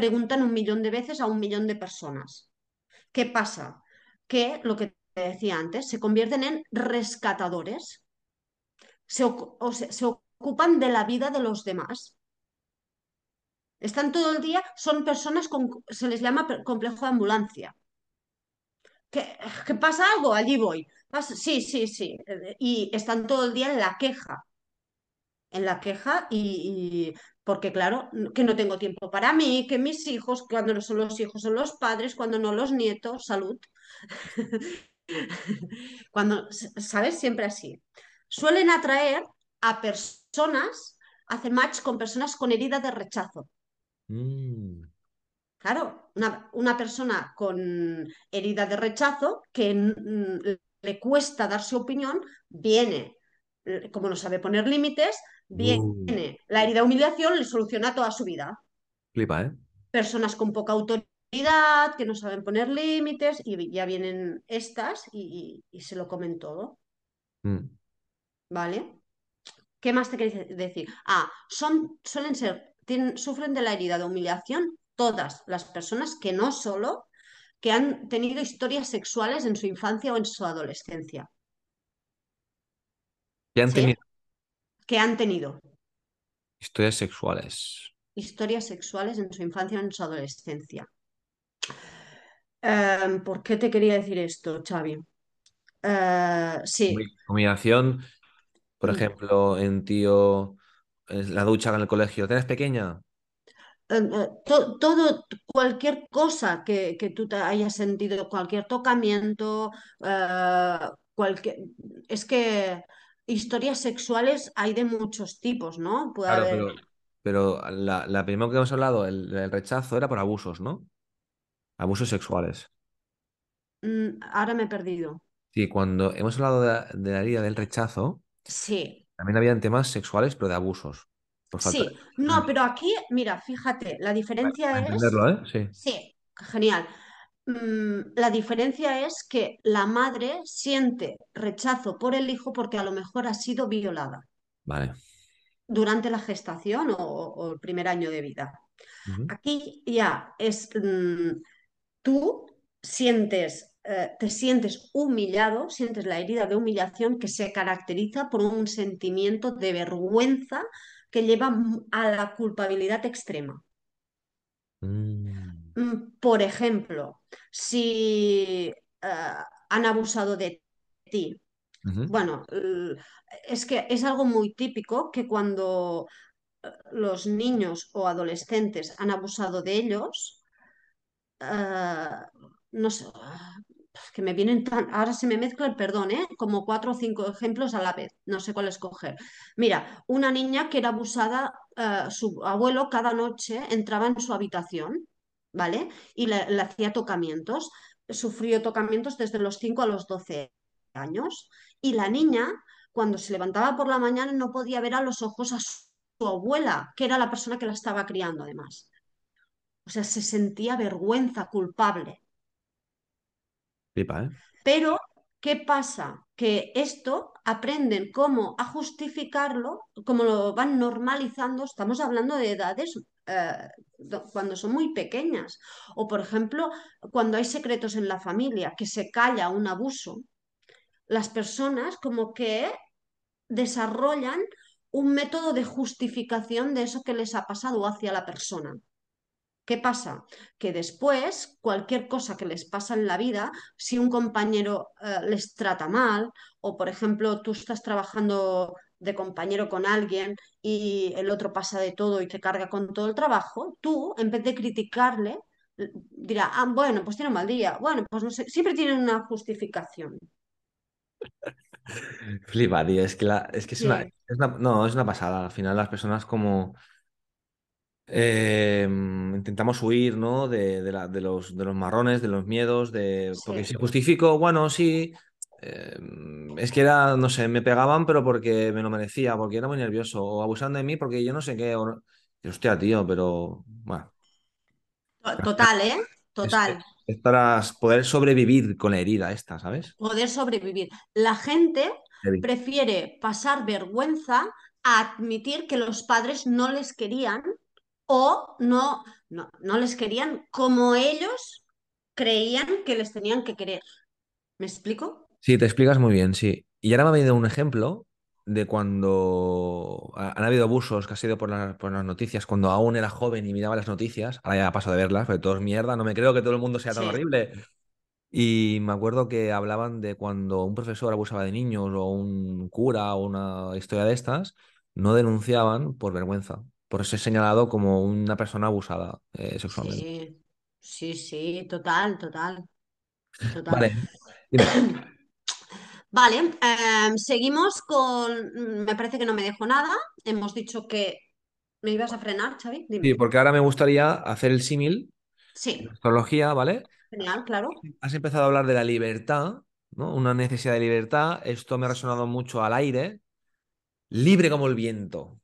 Speaker 2: preguntan un millón de veces a un millón de personas. ¿Qué pasa? Que lo que te decía antes, se convierten en rescatadores se, o se- ocupan de la vida de los demás. Están todo el día, son personas con, se les llama complejo de ambulancia. ¿Qué, qué pasa algo? Allí voy. Sí, sí, sí. Y están todo el día en la queja, en la queja y, y- porque claro, que no tengo tiempo para mí, que mis hijos, cuando no son los hijos son los padres, cuando no los nietos, salud. *laughs* Cuando, ¿sabes? Siempre así. Suelen atraer a personas, hacen match con personas con herida de rechazo.
Speaker 1: Mm,
Speaker 2: Claro, una, una persona con herida de rechazo que mm, le cuesta dar su opinión, viene, como no sabe poner límites,
Speaker 1: uh,
Speaker 2: viene la herida de humillación, le soluciona toda su vida.
Speaker 1: flipa, ¿eh?
Speaker 2: Personas con poca autoridad, que no saben poner límites, y ya vienen estas y, y- y se lo comen todo,
Speaker 1: Mm.
Speaker 2: ¿vale? ¿Qué más te queréis decir? Ah, son, suelen ser, tienen- sufren de la herida de humillación todas las personas que no solo que han tenido historias sexuales en su infancia o en su adolescencia, Que han tenido
Speaker 1: historias sexuales.
Speaker 2: historias sexuales en su infancia o en su adolescencia. Em, ¿por qué te quería decir esto, Xavi? Eh, sí,
Speaker 1: Humi- Humillación, por
Speaker 2: mm,
Speaker 1: ejemplo, en tío, en la ducha en el colegio. ¿Tienes pequeña?
Speaker 2: eh, eh, to- todo, cualquier cosa que, que tú te hayas sentido, cualquier tocamiento, eh, cualquier, es que historias sexuales hay de muchos tipos, ¿no? Puede
Speaker 1: Claro,
Speaker 2: haber,
Speaker 1: pero, pero la, la primera que hemos hablado, el, el rechazo, era por abusos, ¿no? Abusos sexuales.
Speaker 2: mm, ahora me he perdido.
Speaker 1: Sí, cuando hemos hablado de la, de la herida del rechazo,
Speaker 2: Sí,
Speaker 1: también habían temas sexuales, pero de abusos.
Speaker 2: Sí, no, pero aquí, mira, fíjate, la diferencia
Speaker 1: Para
Speaker 2: es,
Speaker 1: entenderlo, ¿eh? Sí.
Speaker 2: sí, genial. Mm, la diferencia es que la madre siente rechazo por el hijo porque a lo mejor ha sido violada
Speaker 1: Vale.
Speaker 2: durante la gestación o, o el primer año de vida. Aquí ya es, mm, tú sientes, eh, te sientes humillado, sientes la herida de humillación que se caracteriza por un sentimiento de vergüenza que lleva a la culpabilidad extrema.
Speaker 1: Mm.
Speaker 2: Mm, Por ejemplo, si eh, han abusado de ti, bueno, es que es algo muy típico que cuando eh, los niños o adolescentes han abusado de ellos, ah, no sé, que me vienen tan, ahora se me mezcla el perdón, ¿eh? Como cuatro o cinco ejemplos a la vez, no sé cuál escoger. Mira, una niña que era abusada, su abuelo cada noche entraba en su habitación, ¿vale? Y le, le hacía tocamientos, sufrió tocamientos desde los 5 a los 12 años, y la niña, cuando se levantaba por la mañana, no podía ver a los ojos a su su abuela, que era la persona que la estaba criando además. O sea, se sentía vergüenza culpable.
Speaker 1: Flipa, ¿eh?
Speaker 2: Pero, ¿qué pasa? Que esto aprenden cómo a justificarlo, cómo lo van normalizando. Estamos hablando de edades eh, do- cuando son muy pequeñas. O, por ejemplo, cuando hay secretos en la familia, que se calla un abuso, las personas como que desarrollan un método de justificación de eso que les ha pasado hacia la persona. ¿Qué pasa? Que después, cualquier cosa que les pasa en la vida, si un compañero eh, les trata mal, o por ejemplo tú estás trabajando de compañero con alguien y el otro pasa de todo y te carga con todo el trabajo, tú, en vez de criticarle, dirá, ah, bueno, pues tiene un mal día, bueno, pues no sé, siempre tiene una justificación. *laughs*
Speaker 1: Flipa, tío. Es que, la, es que es una,
Speaker 2: Sí,
Speaker 1: es una- No, es una pasada. Al final las personas como... eh, intentamos huir, ¿no? De, de la- de los, de los marrones, de los miedos, de... Porque
Speaker 2: sí.
Speaker 1: si justifico, bueno, sí... eh, es que era, no sé, me pegaban, pero porque me lo merecía, porque era muy nervioso, o abusaban de mí porque yo no sé qué. O Hostia, tío, pero... Bueno.
Speaker 2: To- Total, ¿eh? Total.
Speaker 1: es para poder sobrevivir con la herida esta, ¿sabes?
Speaker 2: Poder sobrevivir. La gente prefiere pasar vergüenza a admitir que los padres no les querían o no, no, no les querían como ellos creían que les tenían que querer. ¿Me explico?
Speaker 1: Sí, te explicas muy bien, sí. Y ahora me ha venido un ejemplo de cuando ha- han habido abusos que ha sido por, la- por las noticias, cuando aún era joven y miraba las noticias, ahora ya paso de verlas, porque todo es mierda, no me creo que todo el mundo sea tan
Speaker 2: Sí,
Speaker 1: horrible. Y me acuerdo que hablaban de cuando un profesor abusaba de niños o un cura o una historia de estas, no denunciaban por vergüenza, por ser señalado como una persona abusada eh, sexualmente.
Speaker 2: sí, sí, sí, total, total, total.
Speaker 1: Vale, *clears throat* dime.
Speaker 2: Vale, em, seguimos con, me parece que no me dejo nada. Hemos dicho que me ibas a frenar, Xavi,
Speaker 1: Sí, porque ahora me gustaría hacer el símil
Speaker 2: Sí,
Speaker 1: astrología, ¿vale?
Speaker 2: genial, claro.
Speaker 1: Has empezado a hablar de la libertad, ¿no? Una necesidad de libertad. Esto me ha resonado mucho al aire. Libre como el viento,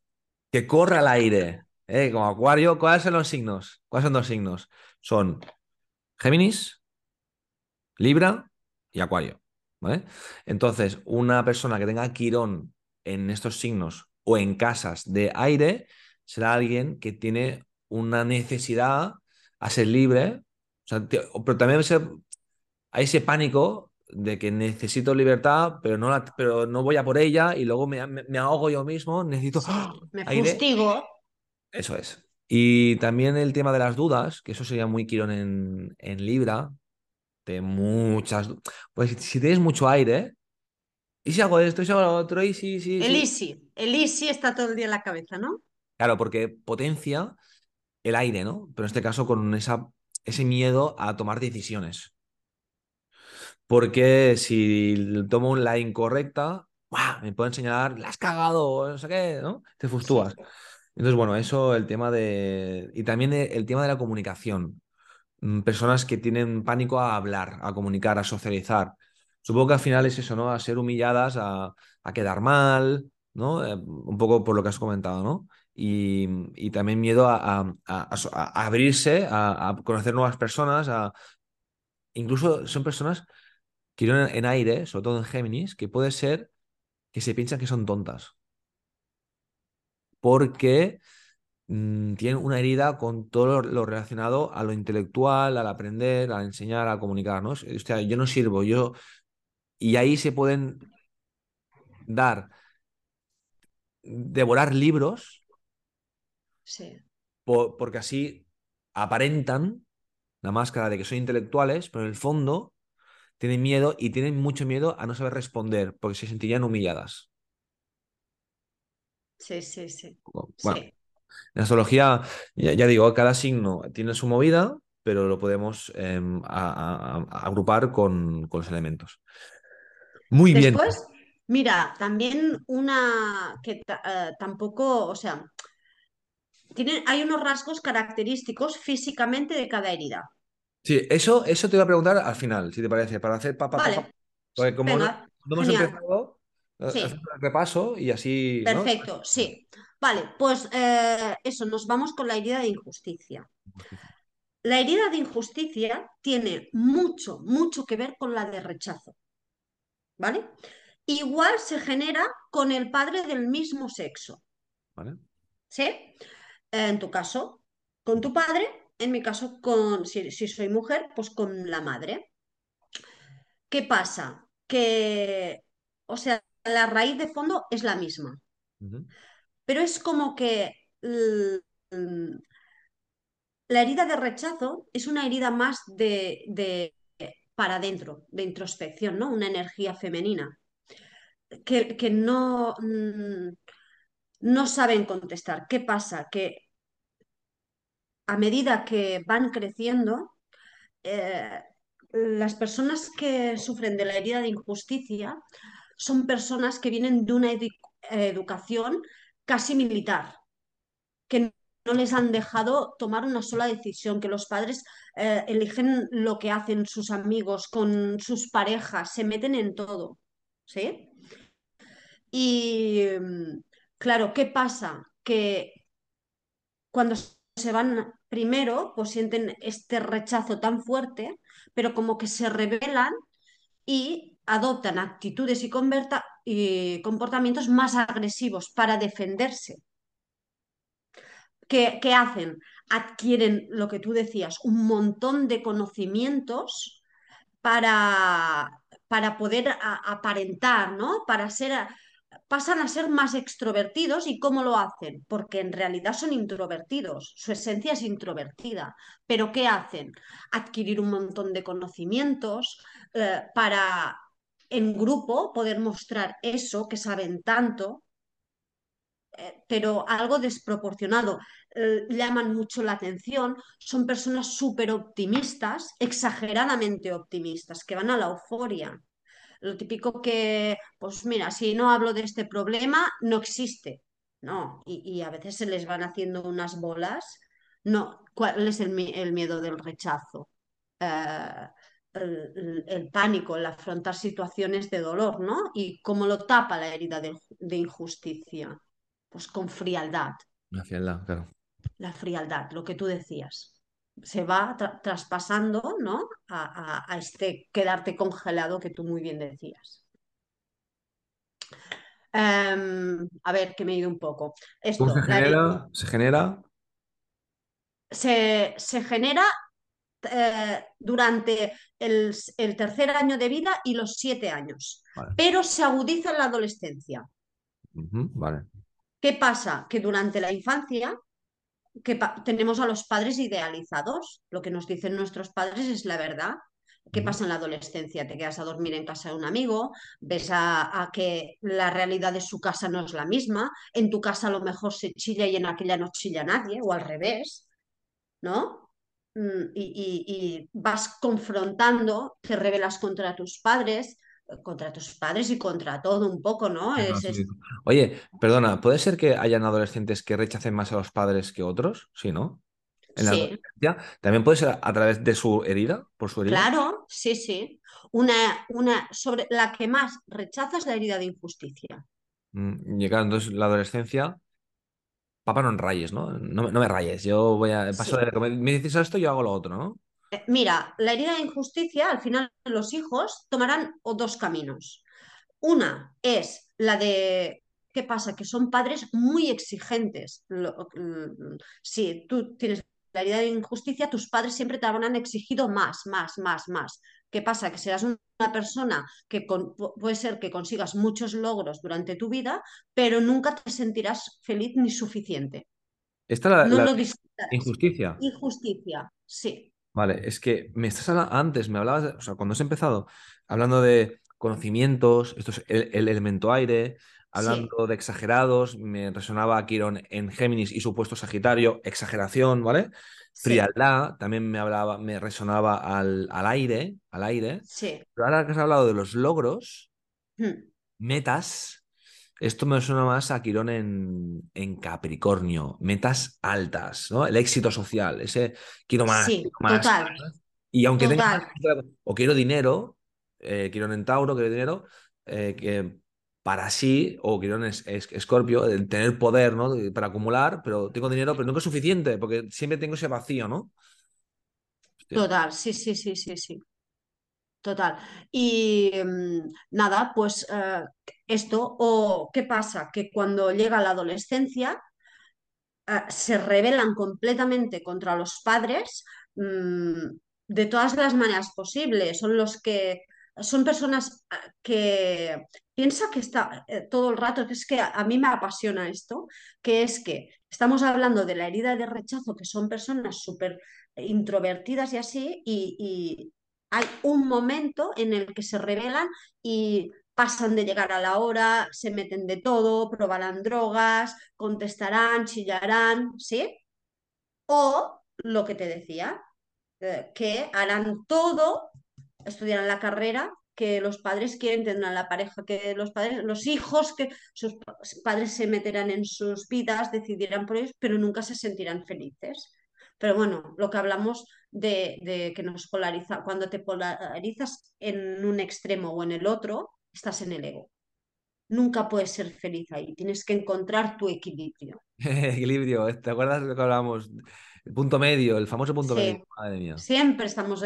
Speaker 1: que corra al aire. ¿eh? Como Acuario, ¿cuáles son los signos? ¿Cuáles son los signos? Son Géminis, Libra y Acuario, ¿vale? Entonces, una persona que tenga Quirón en estos signos o en casas de aire será alguien que tiene una necesidad a ser libre, o sea, pero también ser hay ese pánico de que necesito libertad, pero no, la- pero no voy a por ella y luego me, me- me ahogo yo mismo, necesito ¡ah!
Speaker 2: Sí, me
Speaker 1: aire.
Speaker 2: fustigo.
Speaker 1: Eso es. Y también el tema de las dudas, que eso sería muy Quirón en, en Libra, de muchas... Pues si, si tienes mucho aire, ¿y si hago esto? ¿Y si hago lo otro? ¿Y sí, sí,
Speaker 2: El easy, el easy está todo el día en la cabeza, ¿no?
Speaker 1: Claro, porque potencia el aire, ¿no? Pero en este caso con esa, ese miedo a tomar decisiones. Porque si tomo la incorrecta, ¡buah! me pueden señalar, la has cagado, no sé qué, ¿no? Te fustúas. Entonces, bueno, eso, el tema de... Y también el tema de la comunicación. Mm, Personas que tienen pánico a hablar, a comunicar, a socializar. Supongo que al final es eso, ¿no? A ser humilladas, a, a quedar mal, ¿no? Eh, un poco por lo que has comentado, ¿no? Y, y también miedo a, a- abrirse, a, a conocer nuevas personas, a... Incluso son personas que en, en aire, sobre todo en Géminis, que puede ser que se piensan que son tontas, porque mm, tienen una herida con todo lo, lo relacionado a lo intelectual, al aprender, al enseñar, a comunicar, ¿no? O sea, yo no sirvo, yo... Y ahí se pueden dar, devorar libros,
Speaker 2: sí,
Speaker 1: po- porque así aparentan la máscara de que son intelectuales, pero en el fondo tienen miedo y tienen mucho miedo a no saber responder, porque se sentirían humilladas.
Speaker 2: sí, sí, sí,
Speaker 1: Bueno,
Speaker 2: sí.
Speaker 1: En astrología, ya, ya digo, cada signo tiene su movida, pero lo podemos em, a- a- a- agrupar con, con los elementos. Muy bien.
Speaker 2: Después, mira, también una que eh, tampoco, o sea, tienen, hay unos rasgos característicos físicamente de cada herida.
Speaker 1: Sí, eso, eso te voy a preguntar al final, si te parece, para hacer pa, pa.
Speaker 2: Vale,
Speaker 1: Porque como no,
Speaker 2: venga,
Speaker 1: no hemos empezado, eh,
Speaker 2: Sí,
Speaker 1: el repaso y así, ¿no?
Speaker 2: perfecto, sí. Vale, pues eh, eso, nos vamos con la herida de injusticia. La herida de injusticia tiene mucho, mucho que ver con la de rechazo, ¿vale? Igual se genera con el padre del mismo sexo,
Speaker 1: ¿Vale?
Speaker 2: ¿sí? Eh, En tu caso, con tu padre, en mi caso, con, si, si soy mujer, pues con la madre. ¿Qué pasa? Que, o sea, la raíz de fondo es la misma, pero es como que la herida de rechazo es una herida más de, de para adentro, de introspección, ¿no? Una energía femenina que, que no, mm, no saben contestar. ¿Qué pasa? Que a medida que van creciendo, eh, las personas que sufren de la herida de injusticia son personas que vienen de una educación casi militar, que no les han dejado tomar una sola decisión, que los padres eh, eligen lo que hacen sus amigos con sus parejas, se meten en todo, ¿sí? Y claro, ¿qué pasa? Que cuando se van primero, pues sienten este rechazo tan fuerte, pero como que se rebelan y adoptan actitudes y, y comportamientos más agresivos para defenderse. ¿Qué, ¿Qué, hacen? Adquieren lo que tú decías, un montón de conocimientos para, para poder aparentar, ¿no? Para ser pasan a ser más extrovertidos y ¿cómo lo hacen? Porque en realidad son introvertidos, su esencia es introvertida, pero ¿qué hacen? Adquirir un montón de conocimientos eh, para en grupo poder mostrar eso que saben tanto, eh, pero algo desproporcionado. Eh, llaman mucho la atención, son personas súper optimistas, exageradamente optimistas, que van a la euforia. Lo típico que, pues mira, si no hablo de este problema, no existe. No, y, a veces se les van haciendo unas bolas. No, ¿cuál es el, miedo del rechazo? Eh, el, pánico, el afrontar situaciones de dolor, ¿no? Y cómo lo tapa la herida de, de injusticia. Pues con frialdad.
Speaker 1: La frialdad, claro.
Speaker 2: La frialdad, lo que tú decías se va traspasando ¿no? A, este quedarte congelado que tú muy bien decías. Em, a ver, que me he ido un poco.
Speaker 1: Esto, se genera? ¿Se genera?
Speaker 2: Se, genera eh, durante el, tercer año de vida y los siete años, pero se agudiza en la adolescencia.
Speaker 1: vale.
Speaker 2: ¿Qué pasa? Que durante la infancia que tenemos a los padres idealizados. Lo que nos dicen nuestros padres es la verdad. ¿Qué pasa en la adolescencia? Te quedas a dormir en casa de un amigo, ves a, que la realidad de su casa no es la misma, en tu casa a lo mejor se chilla y en aquella no chilla nadie, o al revés, ¿no? Mm, y, y vas confrontando, te rebelas contra tus padres, contra tus padres y contra todo un poco, ¿no?
Speaker 1: Oye, perdona, ¿puede ser que hayan adolescentes que rechacen más a los padres que otros? Sí, ¿no? En sí. ¿También puede ser a través de su herida? ¿Por su herida?
Speaker 2: Claro, sí, sí. Una, una sobre la que más rechaza es la herida de injusticia.
Speaker 1: Mm, y claro, entonces la adolescencia, papá no rayes, ¿no? ¿no? me rayes, yo voy a paso de me dices esto, yo hago lo otro, ¿no?
Speaker 2: Eh, mira, la herida de injusticia, al final los hijos tomarán dos caminos. Una es la de, ¿qué pasa? Que son padres muy exigentes. si tú tienes la herida de injusticia, tus padres siempre te habrán exigido más, más, más, más. ¿Qué pasa? Que serás una persona que puede ser que consigas muchos logros durante tu vida, pero nunca te sentirás feliz ni suficiente.
Speaker 1: Esta la, no injusticia.
Speaker 2: Injusticia, sí.
Speaker 1: Vale, es que me estás hablando, antes me hablabas, o sea, cuando has empezado hablando de conocimientos, esto es el, elemento aire, hablando de exagerados, me resonaba Quirón en Géminis y supuesto Sagitario, exageración, ¿vale? Frialdad, también me hablaba, me resonaba al, aire, al aire.
Speaker 2: Sí.
Speaker 1: Pero ahora que has hablado de los logros,
Speaker 2: hmm.
Speaker 1: metas, esto me suena más a Quirón en, Capricornio, metas altas, ¿no? El éxito social, ese quiero más,
Speaker 2: sí,
Speaker 1: más.
Speaker 2: Total.
Speaker 1: Y aunque tenga o quiero dinero, eh, Quirón en Tauro, quiero dinero, eh, que para sí, o Quirón es, Escorpio, el tener poder, ¿no? Para acumular, pero tengo dinero, pero nunca es suficiente, porque siempre tengo ese vacío, ¿no?
Speaker 2: Total, sí, sí, sí, sí, sí. Total. Y mm, nada, pues eh, esto, o qué pasa, que cuando llega la adolescencia eh, se rebelan completamente contra los padres mm, de todas las maneras posibles. Son los que son personas eh, que piensa que está todo el rato, que es que a, mí me apasiona esto, que es que estamos hablando de la herida de rechazo, que son personas súper introvertidas y así, y, hay un momento en el que se rebelan y pasan de llegar a la hora, se meten de todo, probarán drogas, contestarán, chillarán, ¿sí? O lo que te decía, eh, que harán todo, estudiarán la carrera que los padres quieren tener a la pareja, que los padres, los hijos, que sus padres se meterán en sus vidas, decidirán por ellos, pero nunca se sentirán felices. Pero bueno, lo que hablamos de, de que nos polariza, cuando te polarizas en un extremo o en el otro, estás en el ego. Nunca puedes ser feliz ahí, tienes que encontrar tu equilibrio. *laughs*
Speaker 1: Equilibrio, ¿te acuerdas de lo que hablábamos? El punto medio, el famoso punto
Speaker 2: Sí,
Speaker 1: medio. Madre mía.
Speaker 2: siempre estamos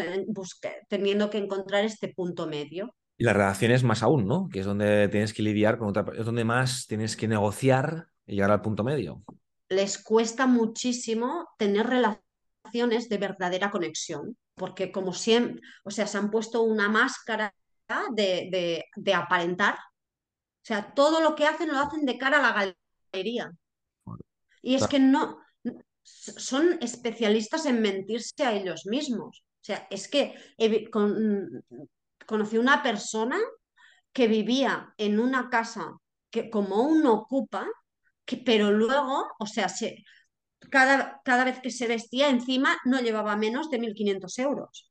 Speaker 2: teniendo que encontrar este punto medio.
Speaker 1: Y las relaciones más aún, ¿no? Que es donde tienes que lidiar con otra, es donde más tienes que negociar y llegar al punto medio.
Speaker 2: Les cuesta muchísimo tener relaciones de verdadera conexión, porque como siempre, o sea, se han puesto una máscara de, de- de aparentar. O sea, todo lo que hacen lo hacen de cara a la galería. Y es que no, son especialistas en mentirse a ellos mismos. O sea, es que con- conocí una persona que vivía en una casa que como un ocupa, pero luego, o sea, se, cada, cada vez que se vestía encima no llevaba menos de 1.500 euros.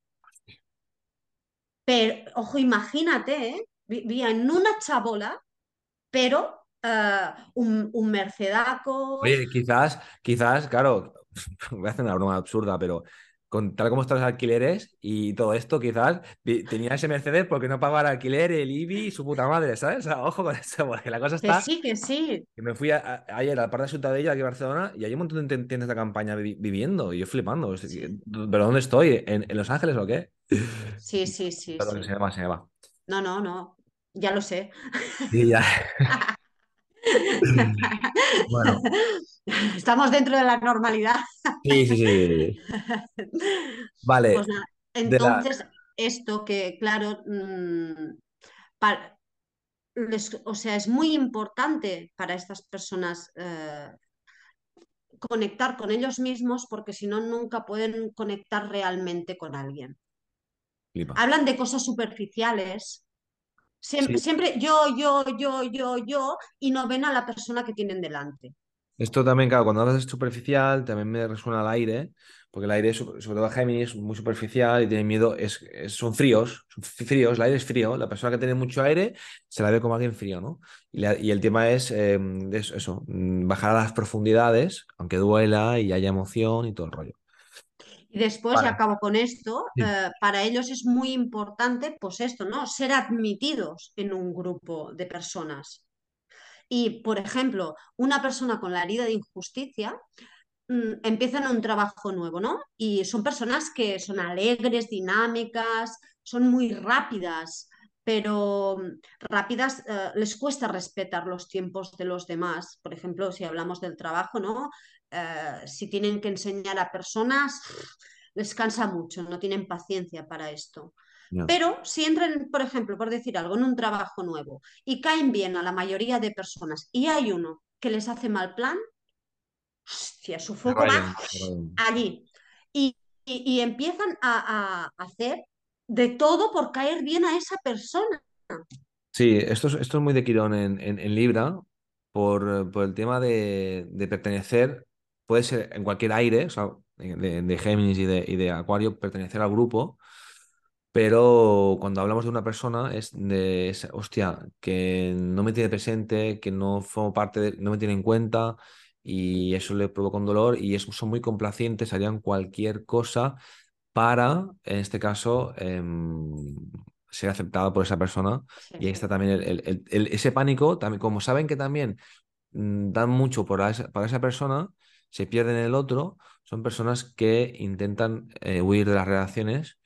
Speaker 2: Pero, ojo, imagínate, ¿eh? Vivía en una chabola, pero eh, un, un Mercedacos,
Speaker 1: Oye, quizás, quizás, claro, *laughs* voy a hacer una broma absurda, pero con tal como están los alquileres y todo esto, quizás tenía ese Mercedes porque no pagaba el alquiler, el IBI y su puta madre, ¿sabes? O sea, ojo con eso, porque la cosa
Speaker 2: que
Speaker 1: está
Speaker 2: sí, que sí,
Speaker 1: que me fui a- a- ayer al par de Ciutadella, aquí en Barcelona, y hay un montón de tien- tiendas de campaña vi- viviendo, y yo flipando.
Speaker 2: Sí,
Speaker 1: que, ¿Pero dónde estoy? ¿En, en Los Ángeles o qué?
Speaker 2: sí, sí, sí,
Speaker 1: Perdón, se.
Speaker 2: No, no, no, ya lo sé.
Speaker 1: Sí, ya. *laughs* *laughs* Bueno,
Speaker 2: Estamos dentro de la normalidad.
Speaker 1: sí, sí, sí.
Speaker 2: Pues
Speaker 1: Vale,
Speaker 2: nada,
Speaker 1: la...
Speaker 2: entonces, esto que, claro, mm, les- o sea, es muy importante para estas personas eh, conectar con ellos mismos porque si no, nunca pueden conectar realmente con alguien. Hablan de cosas superficiales, siempre,
Speaker 1: Sí,
Speaker 2: siempre yo, yo, yo, yo, yo, y no ven a la persona que tienen delante.
Speaker 1: esto también, claro, cuando hablas de superficial, también me resuena el aire, porque el aire, sobre todo Géminis, es muy superficial y tiene miedo, es, es- son fríos, son fríos, el aire es frío, la persona que tiene mucho aire se la ve como alguien frío, ¿no? Y, la- y el tema es, eh, es eso, mm, bajar a las profundidades, aunque duela y haya emoción y todo el rollo.
Speaker 2: Y después, y
Speaker 1: Vale.
Speaker 2: acabo con esto,
Speaker 1: Sí.
Speaker 2: eh, para ellos es muy importante, pues esto, ¿no? Ser admitidos en un grupo de personas. Y, por ejemplo, una persona con la herida de injusticia mm, empiezan un trabajo nuevo, ¿no? Y son personas que son alegres, dinámicas, son muy rápidas, pero mm, rápidas eh, les cuesta respetar los tiempos de los demás. Por ejemplo, si hablamos del trabajo, ¿no? Eh, si tienen que enseñar a personas, les cansa mucho, no tienen paciencia para esto. Pero si entran, por ejemplo, por decir algo, en un trabajo nuevo y caen bien a la mayoría de personas y hay uno que les hace mal plan, hostia, su foco va allí. Y, y- y empiezan a, a hacer de todo por caer bien a esa persona.
Speaker 1: Sí, esto es, esto es muy de Quirón en, en- en Libra, por, por el tema de, de pertenecer, puede ser en cualquier aire, o sea, de, de- Géminis y de, y de Acuario, pertenecer al grupo, pero cuando hablamos de una persona es de, esa- hostia, que no me tiene presente, que no formo parte de, no me tiene en cuenta, y eso le provoca un dolor, y es- son muy complacientes, harían cualquier cosa para, en este caso, em, ser aceptado por esa persona. Y ahí
Speaker 2: Sí,
Speaker 1: está también el- el- el- el- ese pánico, también, como saben que también mm, dan mucho por esa- para esa persona, se pierden en el otro, son personas que intentan eh, huir de las relaciones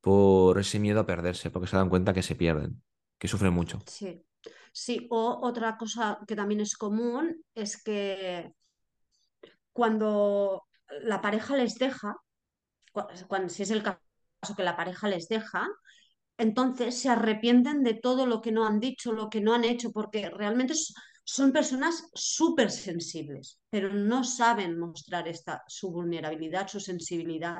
Speaker 1: por ese miedo a perderse, porque se dan cuenta que se pierden, que sufren mucho.
Speaker 2: sí. Sí, o otra cosa que también es común es que cuando la pareja les deja, cu- cuando, si es el caso que la pareja les deja, entonces se arrepienten de todo lo que no han dicho, lo que no han hecho, porque realmente s- son personas súper sensibles, pero no saben mostrar esta, su vulnerabilidad, su sensibilidad.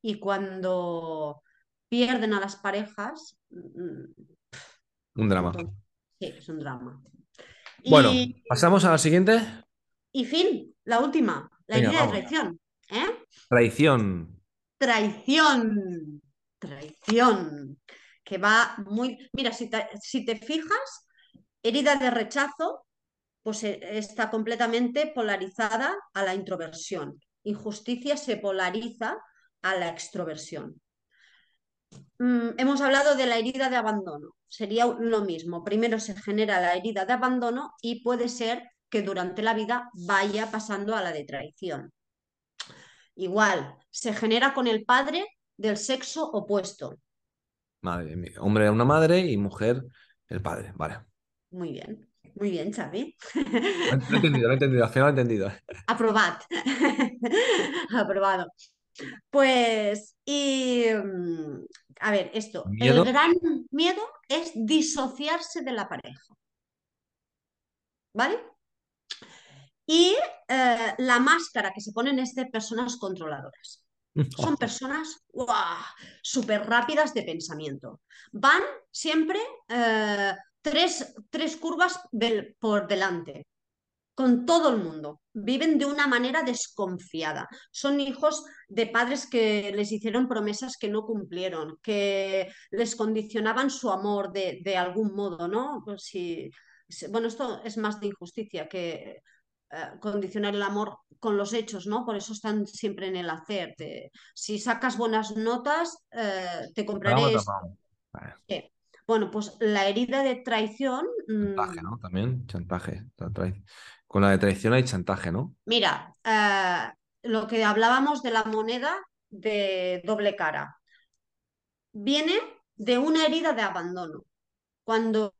Speaker 2: Y cuando pierden a las parejas, mm,
Speaker 1: Un drama.
Speaker 2: sí, es un drama.
Speaker 1: Bueno,
Speaker 2: Y,
Speaker 1: pasamos a la siguiente.
Speaker 2: y fin, la última, la
Speaker 1: Venga,
Speaker 2: herida de
Speaker 1: vamos.
Speaker 2: traición. ¿eh?
Speaker 1: Traición.
Speaker 2: Traición, traición. que va muy... Mira, si te, si te fijas, herida de rechazo, pues eh, está completamente polarizada a la introversión. Injusticia se polariza a la extroversión. Mm, hemos hablado de la herida de abandono. Sería lo mismo. Primero se genera la herida de abandono y puede ser que durante la vida vaya pasando a la de traición. Igual, se genera con el padre del sexo opuesto.
Speaker 1: Madre Hombre una madre y mujer el padre. Vale.
Speaker 2: Muy bien. Muy bien, Xavi.
Speaker 1: Lo he entendido, lo he entendido, al final lo he entendido.
Speaker 2: Aprobado. *laughs* Aprobado. Pues, y mm, a ver, esto, el gran miedo es disociarse de la pareja. ¿Vale? Y eh, la máscara que se ponen es de personas controladoras. *laughs* Son personas súper rápidas de pensamiento. Van siempre eh, tres, tres curvas por delante con todo el mundo. Viven de una manera desconfiada. Son hijos de padres que les hicieron promesas que no cumplieron, que les condicionaban su amor de, algún modo, ¿no? Pues si, bueno, esto es más de injusticia que eh, condicionar el amor con los hechos, ¿no? Por eso están siempre en el hacer. si sacas buenas notas, eh, te compraré Bueno, pues la herida de traición.
Speaker 1: Chantaje, mm, ¿no? También, chantaje. Con la de traición hay chantaje, ¿no?
Speaker 2: Mira, eh, lo que hablábamos de la moneda de doble cara viene de una herida de abandono. Cuando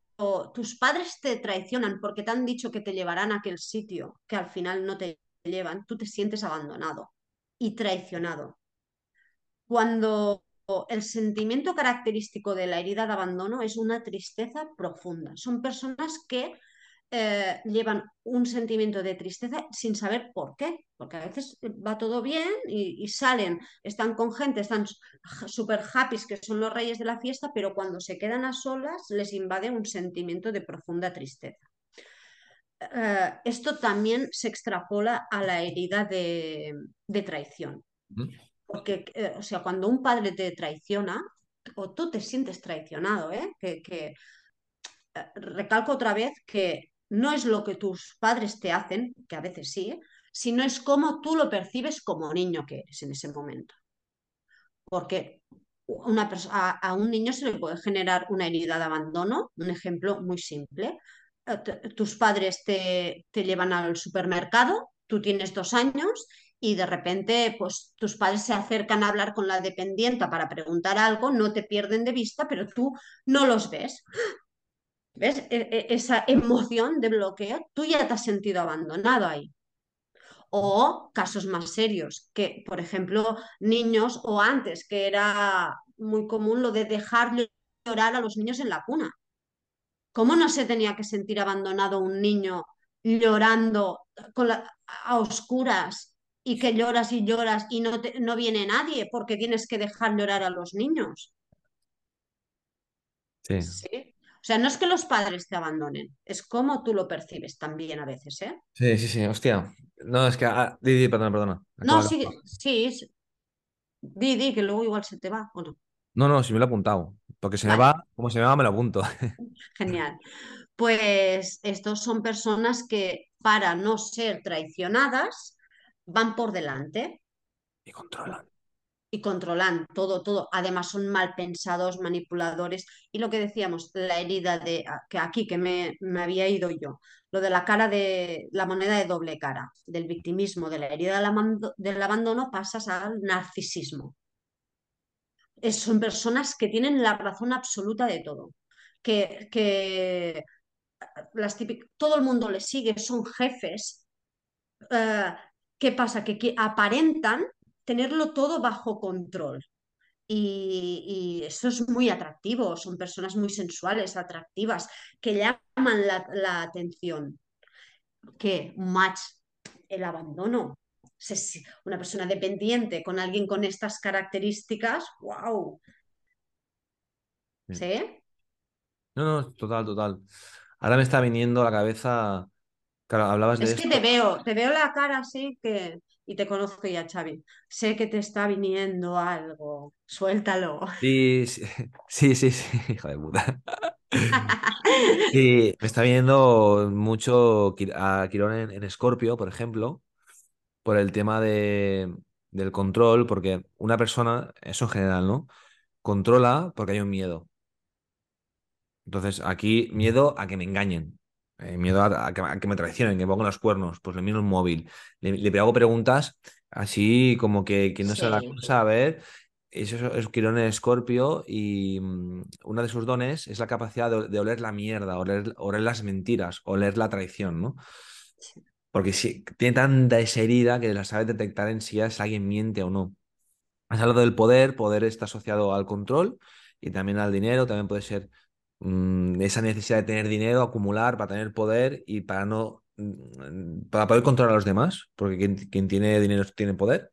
Speaker 2: tus padres te traicionan porque te han dicho que te llevarán a aquel sitio que al final no te llevan, tú te sientes abandonado y traicionado. Cuando el sentimiento característico de la herida de abandono es una tristeza profunda. Son personas que eh, llevan un sentimiento de tristeza sin saber por qué, porque a veces va todo bien y, salen, están con gente, están súper happy, que son los reyes de la fiesta, pero cuando se quedan a solas les invade un sentimiento de profunda tristeza. Eh, esto también se extrapola a la herida de, traición. Porque, eh, o sea, cuando un padre te traiciona, o tú te sientes traicionado, que recalco otra vez que no es lo que tus padres te hacen, que a veces sí, sino es cómo tú lo percibes como niño que eres en ese momento. Porque una a, a, un niño se le puede generar una herida de abandono, un ejemplo muy simple. Eh, tus padres te, te llevan al supermercado, tú tienes dos años y de repente pues tus padres se acercan a hablar con la dependienta para preguntar algo, no te pierden de vista, pero tú no los ves. ¿Ves? E, e, esa emoción de bloqueo, tú ya te has sentido abandonado ahí. O casos más serios, que por ejemplo niños o antes, que era muy común lo de dejar llorar a los niños en la cuna. ¿Cómo no se tenía que sentir abandonado un niño llorando a oscuras y que lloras y lloras y no, no viene nadie porque tienes que dejar llorar a los niños?
Speaker 1: Sí. ¿Sí?
Speaker 2: O sea, no es que los padres te abandonen, es como tú lo percibes también a veces, ¿eh?
Speaker 1: Sí, sí, sí, hostia. No, es que. Ah, di, di, perdona, perdona.
Speaker 2: no, sí, sí. Di, di, que luego igual se te va o no.
Speaker 1: No, no, si me lo he apuntado. Porque se me va, como se me va, me lo apunto. *laughs*
Speaker 2: Genial. Pues estos son personas que para no ser traicionadas van por delante.
Speaker 1: Y controlan
Speaker 2: y controlan todo, todo. Además son mal pensados, manipuladores. Y lo que decíamos, la herida de que aquí que me, había ido yo, lo de la cara de la moneda de doble cara, del victimismo, de la herida del, abandono, pasas al narcisismo. son personas que tienen la razón absoluta de todo. Que, que las todo el mundo les sigue, son jefes. Eh, ¿Qué pasa? que aparentan tenerlo todo bajo control. Y, eso es muy atractivo, son personas muy sensuales, atractivas, que llaman la, atención. Que un match, el abandono, una persona dependiente con alguien con estas características, wow. ¿Sí?
Speaker 1: No, no, total, total. Ahora me está viniendo a la cabeza, claro, hablabas de...
Speaker 2: Es que te veo, te veo la cara así que y te conozco ya, Xavi. Sé que te está viniendo algo. Suéltalo.
Speaker 1: Sí, sí, *laughs* sí, sí, sí, *laughs* hijo de puta. *laughs* Sí, me está viendo mucho a Quirón en, en Escorpio, por ejemplo, por el tema de, del control, porque una persona, eso en general, ¿no? Controla porque hay un miedo. Entonces, aquí miedo a que me engañen, eh, miedo a, a que, a que me traicionen, que me pongan los cuernos, pues le miro el móvil, le, le hago preguntas así como que, que no sé la
Speaker 2: Sí,
Speaker 1: cosa, a ver, eso es, Quirón en Escorpio y mm, uno de sus dones es la capacidad de, de oler la mierda, oler, oler las mentiras, oler la traición, ¿no?
Speaker 2: sí,
Speaker 1: Porque si, tiene tanta esa herida que la sabe detectar en si es alguien miente o no. Has hablado del poder, poder está asociado al control y también al dinero, también puede ser mm, esa necesidad de tener dinero, acumular para tener poder y para no mm, para poder controlar a los demás, porque quien, quien tiene dinero tiene poder.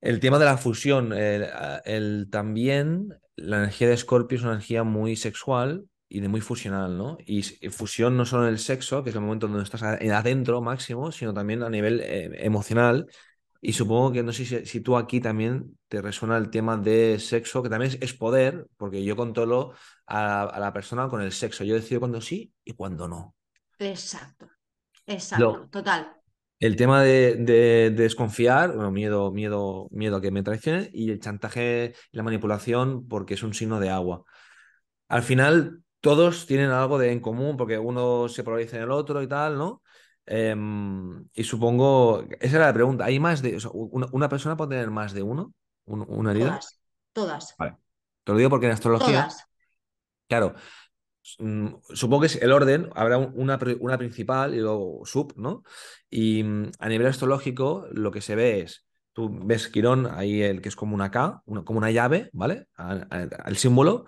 Speaker 1: El tema de la fusión, el, a- el también, la energía de Escorpio es una energía muy sexual y muy fusional, ¿no? Y fusión no solo en el sexo, que es el momento donde estás adentro máximo, sino también a nivel eh, emocional y supongo que no sé si, si tú aquí también te resuena el tema de sexo, que también es, es poder, porque yo controlo a, a la persona con el sexo. Yo decido cuándo sí y cuándo no.
Speaker 2: exacto, exacto,
Speaker 1: Lo,
Speaker 2: total.
Speaker 1: el tema de, de- de desconfiar, bueno, miedo, miedo, miedo a que me traicionen, y el chantaje y la manipulación, porque es un signo de agua. Al final, todos tienen algo de en común, porque uno se polariza en el otro y tal, ¿no? Em, y supongo, esa era la pregunta. ¿Hay más de, o sea, una, una persona puede tener más de uno? ¿Un- ¿Una herida?
Speaker 2: Todas, todas,
Speaker 1: Vale. Te lo digo porque en astrología,
Speaker 2: todas.
Speaker 1: claro, mm, supongo que es el orden, habrá un- una, una principal y luego sub, ¿no? Y mm, a nivel astrológico, lo que se ve es, tú ves Quirón, ahí el que es como una K, una- como una llave, ¿vale? A- a- Al símbolo,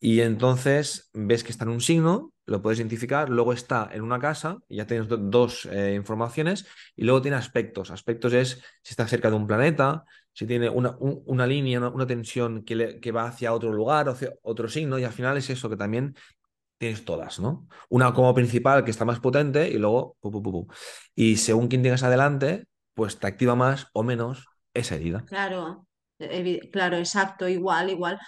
Speaker 1: y entonces ves que está en un signo, lo puedes identificar, luego está en una casa, ya tienes do- dos eh, informaciones, y luego tiene aspectos. Aspectos es si está cerca de un planeta, si tiene una, un- una línea, una, tensión que, le- que va hacia otro lugar, hacia otro signo, y al final es eso que también tienes todas, ¿no? Una como principal que está más potente y luego... Y según quien tengas adelante, pues te activa más o menos esa herida.
Speaker 2: Claro, claro, exacto, igual, igual.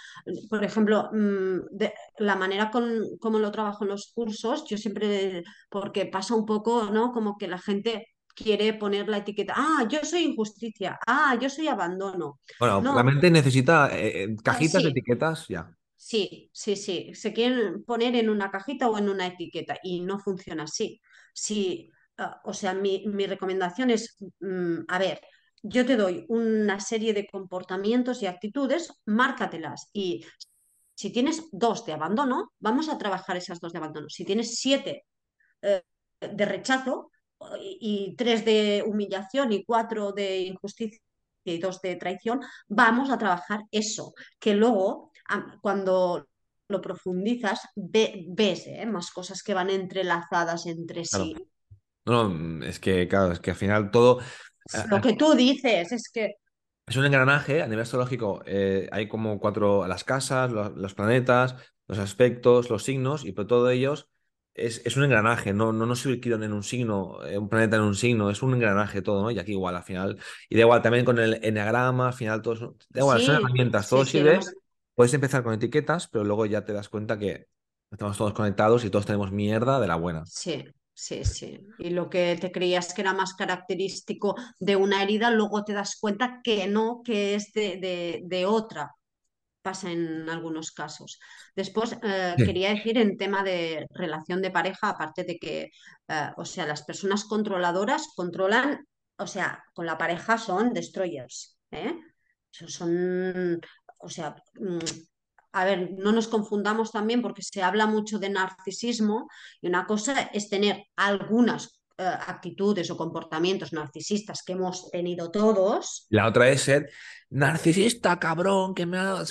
Speaker 2: Por ejemplo, mm, de- la manera con, como lo trabajo en los cursos, yo siempre, porque pasa un poco, ¿no? Como que la gente quiere poner la etiqueta, ah, yo soy injusticia, ah, yo soy abandono.
Speaker 1: Bueno, la mente necesita eh, eh,
Speaker 2: ah,
Speaker 1: cajitas
Speaker 2: sí,
Speaker 1: etiquetas, ya.
Speaker 2: sí, sí, sí, se quieren poner en una cajita o en una etiqueta y no funciona así. Sí, ah, o sea, mi, mi recomendación es, mm, a ver, yo te doy una serie de comportamientos y actitudes, márcatelas y si tienes dos de abandono, vamos a trabajar esas dos de abandono. Si tienes siete eh, de rechazo y, y tres de humillación y cuatro de injusticia y dos de traición, vamos a trabajar eso, que luego cuando lo profundizas ve- ves eh, más cosas que van entrelazadas entre sí.
Speaker 1: No, no, es que, claro, es que al final todo
Speaker 2: Lo que tú dices es que
Speaker 1: es un engranaje a nivel astrológico. eh, hay como cuatro, las casas, lo- los, planetas, los aspectos, los signos, y por todo ellos es, es un engranaje. No, no nos sirve en un signo, un planeta en un signo, es un engranaje todo, ¿no? Y aquí igual, al final. Y da igual también con el enneagrama, al final todo Da igual, son
Speaker 2: sí,
Speaker 1: herramientas,
Speaker 2: sí,
Speaker 1: todo
Speaker 2: sí,
Speaker 1: sirve.
Speaker 2: hemos...
Speaker 1: Puedes empezar con etiquetas, pero luego ya te das cuenta que estamos todos conectados y todos tenemos mierda de la buena.
Speaker 2: Sí, sí, sí. Y lo que te creías que era más característico de una herida, luego te das cuenta que no, que es de, de- de otra. Pasa en algunos casos. Después, eh,
Speaker 1: Sí.
Speaker 2: quería decir en tema de relación de pareja, aparte de que, eh, o sea, las personas controladoras controlan, o sea, con la pareja son destroyers, ¿eh? Son, o sea, mm, a ver, no nos confundamos también porque se habla mucho de narcisismo y una cosa es tener algunas eh, actitudes o comportamientos narcisistas que hemos tenido todos
Speaker 1: La otra es ser narcisista, cabrón, que me ha...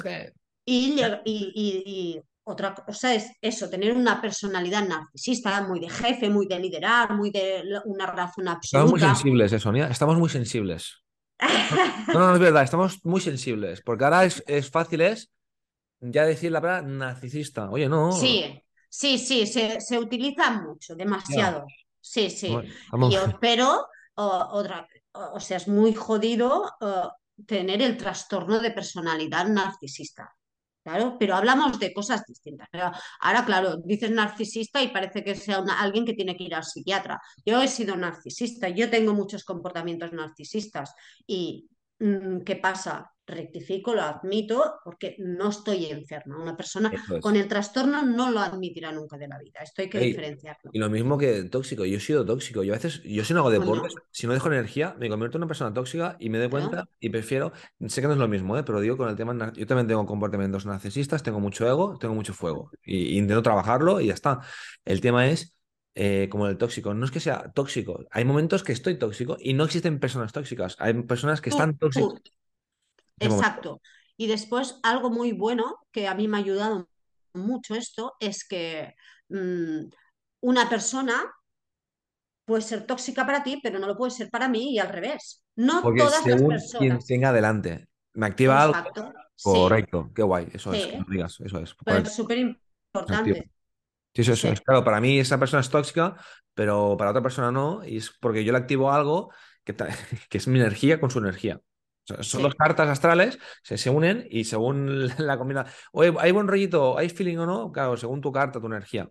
Speaker 2: y, y- y- y otra cosa es eso, tener una personalidad narcisista, muy de jefe, muy de liderar, muy de una razón
Speaker 1: Estamos muy
Speaker 2: absoluta.
Speaker 1: sensibles, eh, Sonia. Estamos muy sensibles. *laughs* No, no, no, es verdad, estamos muy sensibles. Porque ahora es, es fácil es ya decir la palabra narcisista. Oye, no.
Speaker 2: Sí, sí, sí, se, se utiliza mucho,
Speaker 1: Ya.
Speaker 2: demasiado. Sí, sí. Y, pero o- otra, o sea, es muy jodido tener el trastorno de personalidad narcisista. Claro, pero hablamos de cosas distintas. Pero ahora, claro, dices narcisista y parece que sea una- alguien que tiene que ir al psiquiatra. Yo he sido narcisista, yo tengo muchos comportamientos narcisistas. ¿Y mm, qué pasa? Rectifico, lo admito, porque no estoy enferma. Una persona con el trastorno no lo admitirá nunca de la vida. Esto hay que
Speaker 1: Ey,
Speaker 2: diferenciarlo.
Speaker 1: y lo mismo que tóxico, yo he sido tóxico. Yo a veces, yo si no hago deportes, si no dejo energía, me convierto en una persona tóxica y me doy cuenta y prefiero, sé que no es lo mismo, ¿eh? pero digo con el tema, yo también tengo comportamientos narcisistas, tengo mucho ego, tengo mucho fuego y, y intento trabajarlo y ya está. El tema es, eh, como el tóxico, no es que sea tóxico, hay momentos que estoy tóxico y no existen personas tóxicas, hay personas que están tóxicas
Speaker 2: tú,
Speaker 1: en ese momento.
Speaker 2: Exacto. Y después, algo muy bueno que a mí me ha ayudado mucho esto es que mm, una persona puede ser tóxica para ti, pero no lo puede ser para mí y al revés. No
Speaker 1: Porque
Speaker 2: todas las
Speaker 1: según quien
Speaker 2: personas.
Speaker 1: tenga delante, me activa algo.
Speaker 2: Sí,
Speaker 1: correcto, qué guay, eso es, que
Speaker 2: sí,
Speaker 1: no digas, eso es, correcto.
Speaker 2: súper importante.
Speaker 1: Sí, eso, eso es
Speaker 2: Sí,
Speaker 1: claro, para mí esa persona es tóxica, pero para otra persona no, y es porque yo le activo algo que *laughs* es mi energía con su energía. Son dos
Speaker 2: sí,
Speaker 1: cartas astrales, se, se unen y según *laughs* la combina, oye, ¿hay buen rollito? ¿Hay feeling o no? Claro, según tu carta, tu energía.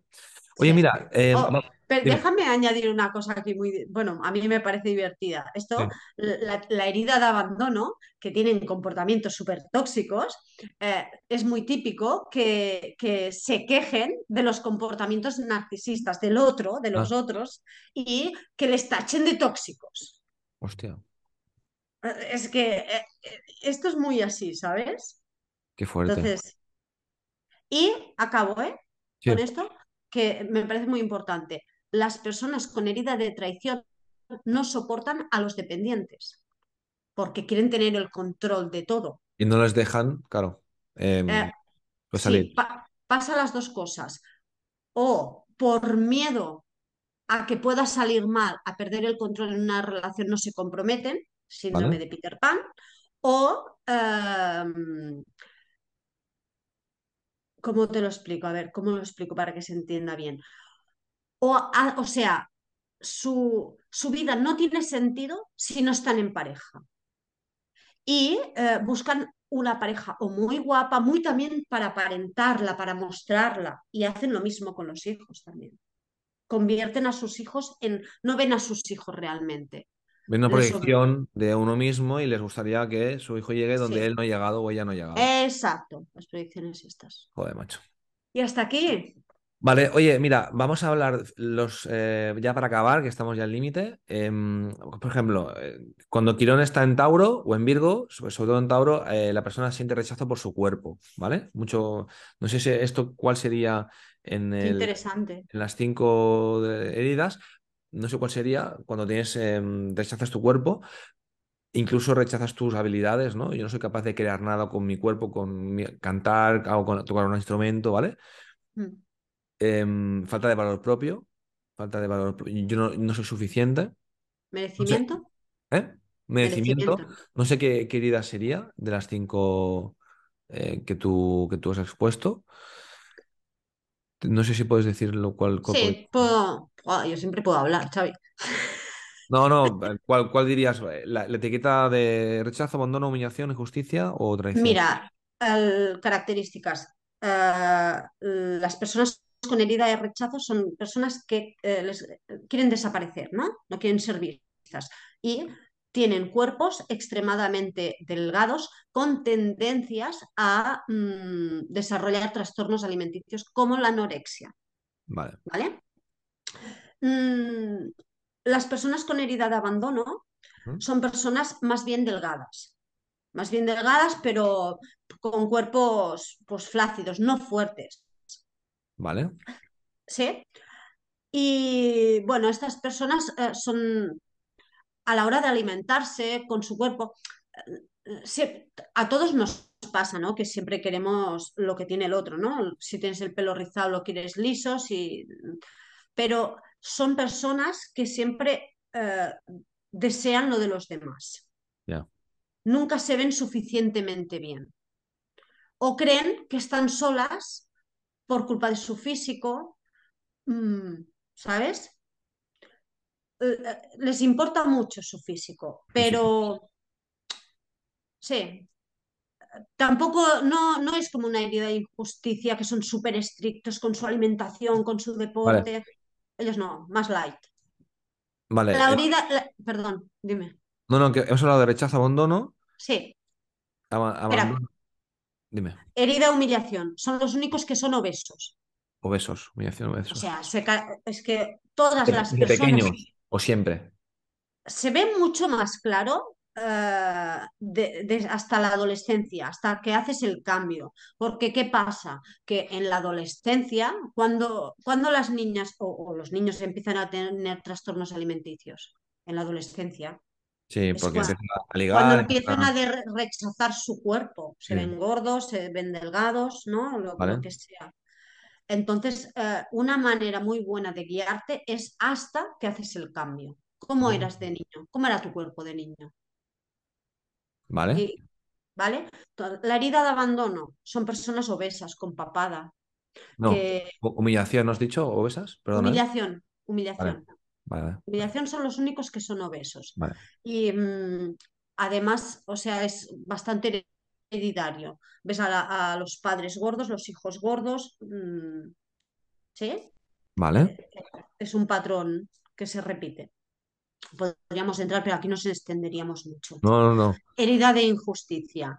Speaker 1: Oye,
Speaker 2: sí.
Speaker 1: mira, eh,
Speaker 2: Oh, pero
Speaker 1: dime.
Speaker 2: déjame añadir una cosa aquí muy, bueno, a mí me parece divertida.
Speaker 1: Sí.
Speaker 2: Esto, la, la herida de abandono, que tienen comportamientos súper tóxicos, eh, es muy típico que, que se quejen de los comportamientos narcisistas del otro, de
Speaker 1: Ah,
Speaker 2: los otros, y que les tachen de tóxicos.
Speaker 1: hostia,
Speaker 2: Es que eh, eh, esto es muy así, ¿sabes?
Speaker 1: qué fuerte.
Speaker 2: Entonces, y acabo, ¿eh?
Speaker 1: Sí.
Speaker 2: Con esto, que me parece muy importante. Las personas con herida de traición no soportan a los dependientes porque quieren tener el control de todo.
Speaker 1: Y no les dejan, claro,
Speaker 2: Eh,
Speaker 1: em, pues salir.
Speaker 2: sí, pa- pasa las dos cosas. O por miedo a que pueda salir mal, a perder el control en una relación, no se comprometen, síndrome
Speaker 1: ¿Vale?
Speaker 2: de Peter Pan, o, em, ¿cómo te lo explico? A ver, ¿cómo lo explico para que se entienda bien? O, a- o sea, su, su vida no tiene sentido si no están en pareja. Y eh, buscan una pareja o muy guapa, muy también para aparentarla, para mostrarla. Y hacen lo mismo con los hijos también. Convierten a sus hijos en, no ven a sus hijos realmente.
Speaker 1: Ven una proyección de uno mismo y les gustaría que su hijo llegue donde
Speaker 2: sí,
Speaker 1: él no ha llegado o ella no ha llegado.
Speaker 2: exacto, las proyecciones estas.
Speaker 1: Joder, macho.
Speaker 2: Y hasta aquí,
Speaker 1: Vale, oye, mira, vamos a hablar los eh, ya para acabar, que estamos ya al límite. Em, por ejemplo, eh, cuando Quirón está en Tauro o en Virgo, sobre, sobre todo en Tauro, eh, la persona siente rechazo por su cuerpo, ¿vale? Mucho, no sé si esto cuál sería en el,
Speaker 2: interesante.
Speaker 1: en las cinco de- heridas, no sé cuál sería cuando tienes em, rechazas tu cuerpo, incluso rechazas tus habilidades, ¿no? Yo no soy capaz de crear nada con mi cuerpo, con mi- cantar o con, tocar un instrumento, ¿vale?
Speaker 2: Mm.
Speaker 1: Em, falta de valor propio, falta de valor, yo no, no soy suficiente, no sé,
Speaker 2: Merecimiento,
Speaker 1: ¿eh? Merecimiento,
Speaker 2: merecimiento.
Speaker 1: no sé qué, qué herida sería de las cinco eh, que tú, que tú has expuesto. No sé si puedes decir lo cual, cuál pod-
Speaker 2: Sí, puedo, yo siempre puedo hablar, Xavi.
Speaker 1: No, no, *laughs* eh, ¿cuál, cuál dirías? Eh, ¿La, la etiqueta de rechazo, abandono, humillación, injusticia o traición?
Speaker 2: Mira, el- características. Eh, las personas con herida de rechazo son personas que eh, les quieren desaparecer, ¿no? No quieren ser vistas. Y tienen cuerpos extremadamente delgados con tendencias a mm, desarrollar trastornos alimenticios como la anorexia,
Speaker 1: Vale,
Speaker 2: ¿vale? Mm, las personas con herida de abandono
Speaker 1: ¿Mm?
Speaker 2: son personas más bien delgadas más bien delgadas, pero con cuerpos pues flácidos, no fuertes.
Speaker 1: vale,
Speaker 2: ¿Sí? Y bueno, estas personas eh, son a la hora de alimentarse con su cuerpo, a todos nos pasa, ¿no? Que siempre queremos lo que tiene el otro, ¿no? Si tienes el pelo rizado lo quieres liso, si... pero son personas que siempre eh, desean lo de los demás. Nunca se ven suficientemente bien. O creen que están solas por culpa de su físico, mm, ¿sabes? Eh, eh, les importa mucho su físico, pero sí, tampoco no, no es como una herida de injusticia que son súper estrictos con su alimentación, con su
Speaker 1: Vale,
Speaker 2: deporte. Ellos no, más light.
Speaker 1: vale.
Speaker 2: La
Speaker 1: eh,
Speaker 2: herida, la- perdón, dime.
Speaker 1: no, no, que hemos hablado de rechazo, abandono,
Speaker 2: Sí, espera,
Speaker 1: abandono, dime,
Speaker 2: herida, humillación. Son los únicos que son obesos.
Speaker 1: obesos, humillación,
Speaker 2: O
Speaker 1: obesos.
Speaker 2: sea, se ca- es que todas
Speaker 1: De,
Speaker 2: las
Speaker 1: de
Speaker 2: personas
Speaker 1: pequeños, o siempre.
Speaker 2: se ve mucho más claro eh, de- de- hasta la adolescencia, hasta que haces el cambio. Porque, ¿qué pasa? Que en la adolescencia, cuando, cuando las niñas o, o los niños empiezan a tener trastornos alimenticios, en la adolescencia,
Speaker 1: Sí, porque
Speaker 2: cua-
Speaker 1: empiezan a
Speaker 2: cuando
Speaker 1: ligar,
Speaker 2: empiezan
Speaker 1: empiezan
Speaker 2: a rechazar su cuerpo, se
Speaker 1: Sí,
Speaker 2: ven gordos, se ven delgados, ¿no? Lo, lo que sea. Entonces, eh, una manera muy buena de guiarte es hasta que haces el cambio. ¿Cómo eras de niño? ¿Cómo era tu cuerpo de niño?
Speaker 1: ¿Vale?
Speaker 2: Y, ¿vale? La herida de abandono son personas obesas, con papada,
Speaker 1: No,
Speaker 2: que
Speaker 1: humillación, ¿no has dicho? ¿Obesas? Perdona, ¿eh?
Speaker 2: humillación, humillación.
Speaker 1: vale, vale,
Speaker 2: Humillación son los únicos que son obesos. Y mm, además, o sea, es bastante hereditario. Ves a, la- a los padres gordos, los hijos gordos, mm, ¿sí?
Speaker 1: Vale.
Speaker 2: Es un patrón que se repite. Podríamos entrar, pero aquí nos extenderíamos mucho.
Speaker 1: No, no, no.
Speaker 2: Herida de injusticia.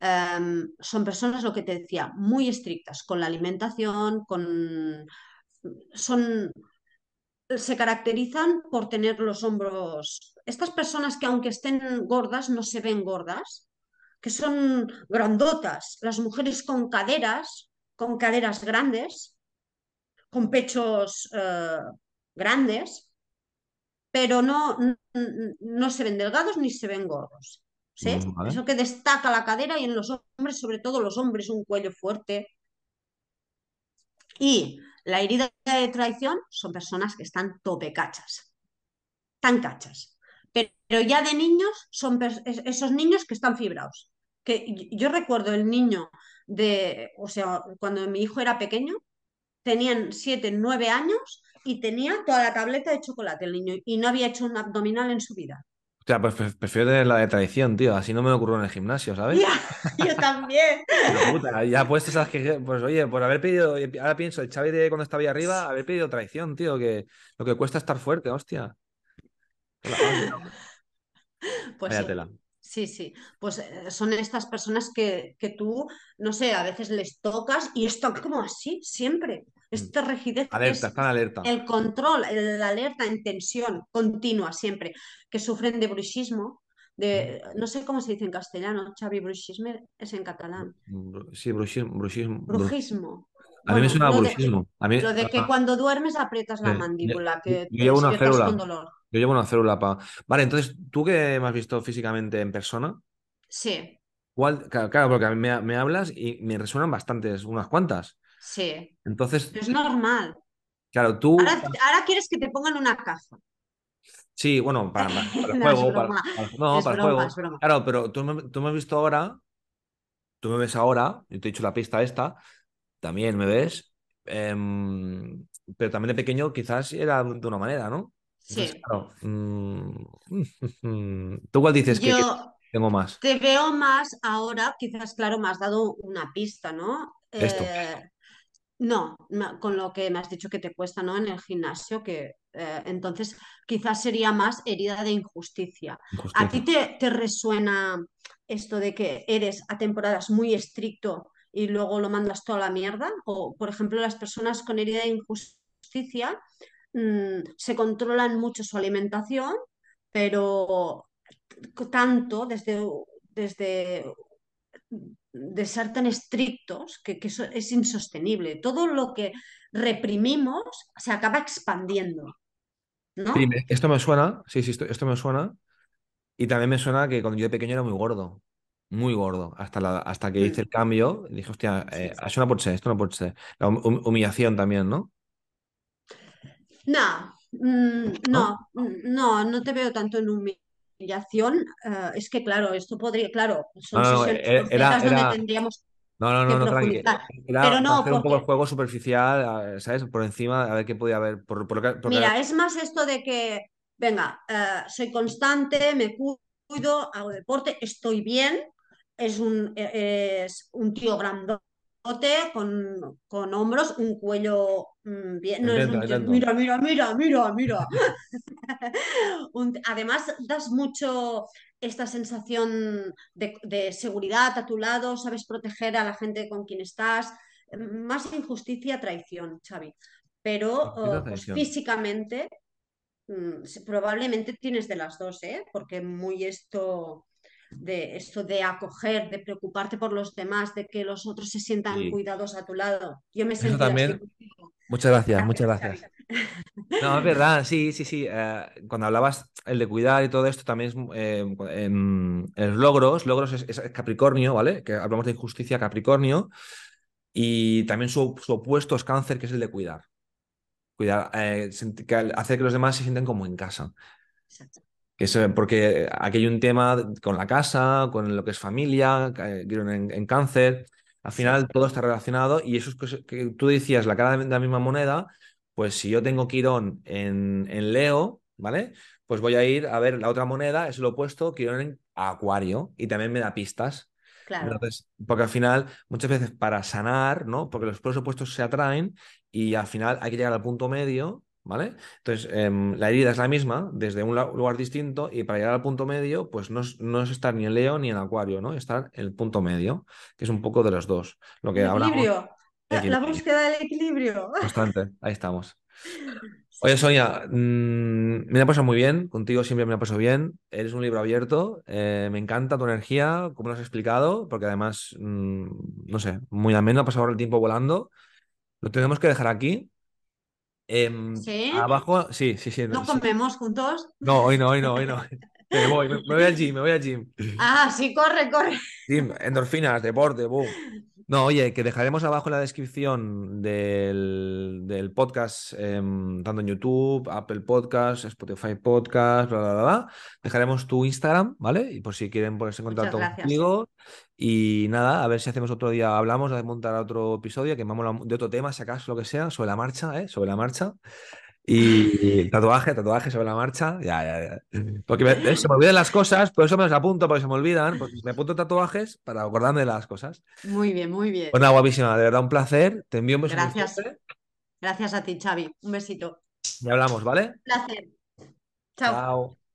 Speaker 2: Em, son personas, lo que te decía, muy estrictas con la alimentación, con... son se caracterizan por tener los hombros. Estas personas que aunque estén gordas, no se ven gordas, que son grandotas, las mujeres con caderas, con caderas grandes, con pechos eh, grandes, pero no, no se ven delgados ni se ven gordos.
Speaker 1: Mm,
Speaker 2: ¿Sí?
Speaker 1: Vale.
Speaker 2: Eso que destaca la cadera y en los hombres, sobre todo los hombres, un cuello fuerte. Y la herida de traición son personas que están tope cachas, tan cachas. Pero, ya de niños son esos niños que están fibrados. Que yo recuerdo el niño de, o sea, cuando mi hijo era pequeño, tenían 7, 9 años y tenía toda la tableta de chocolate el niño y no había hecho un abdominal en su vida.
Speaker 1: O sea, pues pre- prefiero tener la de tradición, tío. Así no me ocurrió en el gimnasio, ¿sabes?
Speaker 2: Ya, yo también. *laughs*
Speaker 1: Puta, ya puestos esas que. Pues oye, por haber pedido. Ahora pienso, el Xavi de cuando estaba ahí arriba, haber pedido traición, tío. Que lo que cuesta estar fuerte, hostia. *laughs*
Speaker 2: Pues sí. Sí, pues eh, son estas personas que, que tú, no sé, a veces les tocas y están como así, siempre.
Speaker 1: Mm.
Speaker 2: Esta rigidez
Speaker 1: Alerta,
Speaker 2: es
Speaker 1: están alerta.
Speaker 2: el control, la alerta en tensión continua siempre, que sufren de bruxismo, de, no sé cómo se dice en castellano, Xavi, bruxismo es en catalán.
Speaker 1: Sí, bruxismo. bruxismo, bru-
Speaker 2: Brujismo.
Speaker 1: A mí me suena a
Speaker 2: lo de,
Speaker 1: bruxismo. A mí,
Speaker 2: lo de que cuando duermes aprietas la
Speaker 1: eh, yo,
Speaker 2: mandíbula,
Speaker 1: yo
Speaker 2: que te
Speaker 1: llevo una
Speaker 2: con dolor.
Speaker 1: Yo llevo una célula para. Vale, entonces, tú que me has visto físicamente en persona,
Speaker 2: Sí,
Speaker 1: ¿cuál? Claro, porque a mí me, me hablas y me resuenan bastantes, unas cuantas.
Speaker 2: sí,
Speaker 1: Entonces,
Speaker 2: es normal.
Speaker 1: claro, tú.
Speaker 2: Ahora, ahora quieres que te pongan una caja.
Speaker 1: Sí, bueno, para, para- *laughs* para el
Speaker 2: No,
Speaker 1: juego, para,
Speaker 2: broma,
Speaker 1: para- no, para el juego. Claro, pero tú me, tú me has visto ahora, tú me ves ahora, yo te he dicho la pista esta, también me ves, em, pero también de pequeño quizás era de una manera, ¿no? Entonces,
Speaker 2: Sí,
Speaker 1: claro, mm, *laughs* ¿tú cuál dices que, que
Speaker 2: yo
Speaker 1: tengo más?
Speaker 2: te veo más ahora, quizás, claro, me has dado una pista, ¿no?
Speaker 1: Esto,
Speaker 2: Eh, no, con lo que me has dicho que te cuesta, ¿no? En el gimnasio, que eh, entonces quizás sería más herida de injusticia. ¿A ti te, te resuena esto de que eres a temporadas muy estricto y luego lo mandas toda la mierda? O, por ejemplo, las personas con herida de injusticia mm, se controlan mucho su alimentación, pero tanto desde, desde de ser tan estrictos que, que eso es insostenible. Todo lo que reprimimos se acaba expandiendo,
Speaker 1: esto me suena, sí, sí, esto, esto me suena, y también me suena que cuando yo de pequeño era muy gordo, muy gordo, hasta, la, hasta que hice
Speaker 2: Mm,
Speaker 1: el cambio, dije, hostia, eh, eso no puede ser, esto no puede ser. La hum- hum- humillación también, ¿no?
Speaker 2: No, mm,
Speaker 1: ¿No?
Speaker 2: no, mm, no, no te veo tanto en humillación. Eh, es que, claro, esto podría, claro,
Speaker 1: No,
Speaker 2: son
Speaker 1: no, no,
Speaker 2: sesiones
Speaker 1: e- era,
Speaker 2: donde tendríamos
Speaker 1: no, no, no, no, tranqui.
Speaker 2: Pero
Speaker 1: era para
Speaker 2: no,
Speaker 1: hacer un poco el juego superficial, eh, ¿sabes? Por encima, a ver qué podía haber, por, por lo que- porque
Speaker 2: mira, es más esto de que venga, eh, soy constante, me cuido, hago deporte, estoy bien, es un, eh, es un tío grandote con, con hombros, un cuello bien, no es un mira, mira, mira, mira, mira. *laughs* Un- además, das mucho esta sensación de, de seguridad a tu lado, sabes proteger a la gente con quien estás, más injusticia, traición, Xavi. Pero eh, pues físicamente mm, probablemente tienes de las dos, ¿eh? Porque muy esto de esto de acoger, de preocuparte por los demás, de que los otros se sientan cuidados a tu lado. Yo me sentido así.
Speaker 1: Muchas gracias, muchas
Speaker 2: Gracias. *laughs*
Speaker 1: No, es verdad, sí, sí, sí. eh, cuando hablabas el de cuidar y todo esto, también es eh, en, logros, logros es, es Capricornio, ¿vale? Que hablamos de injusticia, Capricornio, y también su, su opuesto es Cáncer, que es el de cuidar. Cuidar, eh, hacer que los demás se sientan como en casa.
Speaker 2: Exacto.
Speaker 1: Que es, porque aquí hay un tema con la casa, con lo que es familia, eh, en, en cáncer. Al
Speaker 2: Sí,
Speaker 1: final todo está relacionado y eso es que, que tú decías, la cara de la misma moneda, pues si yo tengo Quirón en, en Leo, ¿vale? Pues voy a ir a ver la otra moneda, es lo opuesto, Quirón en Acuario y también me da pistas.
Speaker 2: claro.
Speaker 1: Entonces, porque al final, muchas veces para sanar, ¿no? Porque los polos opuestos se atraen y al final hay que llegar al punto medio, ¿vale? Entonces, em, la herida es la misma desde un lugar distinto y para llegar al punto medio, pues no es, no es estar ni en Leo ni en Acuario, ¿no? Estar en el punto medio, que es un poco de los dos. Lo que hablamos,
Speaker 2: equilibrio, la, búsqueda del equilibrio.
Speaker 1: Constante, ahí estamos. *laughs* Oye, Sonia, mm, me ha pasado muy bien, contigo siempre me ha pasado bien, eres un libro abierto, eh, me encanta tu energía, como lo has explicado, porque además, mm, no sé, muy ameno, ha pasado ahora el tiempo volando. Lo tenemos que dejar aquí. Em,
Speaker 2: ¿Sí?
Speaker 1: abajo, sí, sí, sí, no,
Speaker 2: ¿No
Speaker 1: sí.
Speaker 2: comemos juntos?
Speaker 1: No, hoy no, hoy no, hoy no. *laughs* Me voy, me, voy al gym, me voy al gym.
Speaker 2: Ah, sí, corre, corre.
Speaker 1: Gym, endorfinas, deporte, boom. No, oye, que dejaremos abajo en la descripción del, del podcast, em, tanto en YouTube, Apple Podcast, Spotify Podcast, bla, bla, bla, bla. Dejaremos tu Instagram, ¿vale? Y por si quieren ponerse en contacto contigo. Y nada, a ver si hacemos otro día, hablamos de montar otro episodio, que vamos de otro tema, si acaso, lo que sea, sobre la marcha, ¿eh? Sobre la marcha. Y tatuaje, tatuaje sobre la marcha. Ya, ya, ya. Porque me- eh, se me olvidan las cosas, por eso me los apunto, porque se me olvidan. Porque me apunto tatuajes para acordarme de las cosas.
Speaker 2: Muy bien, muy bien.
Speaker 1: Pues nada, guapísima, de verdad un placer. Te envío un beso
Speaker 2: Gracias. Gracias a ti, Xavi. Un besito.
Speaker 1: y hablamos, ¿vale?
Speaker 2: placer. Chao.
Speaker 1: Chao.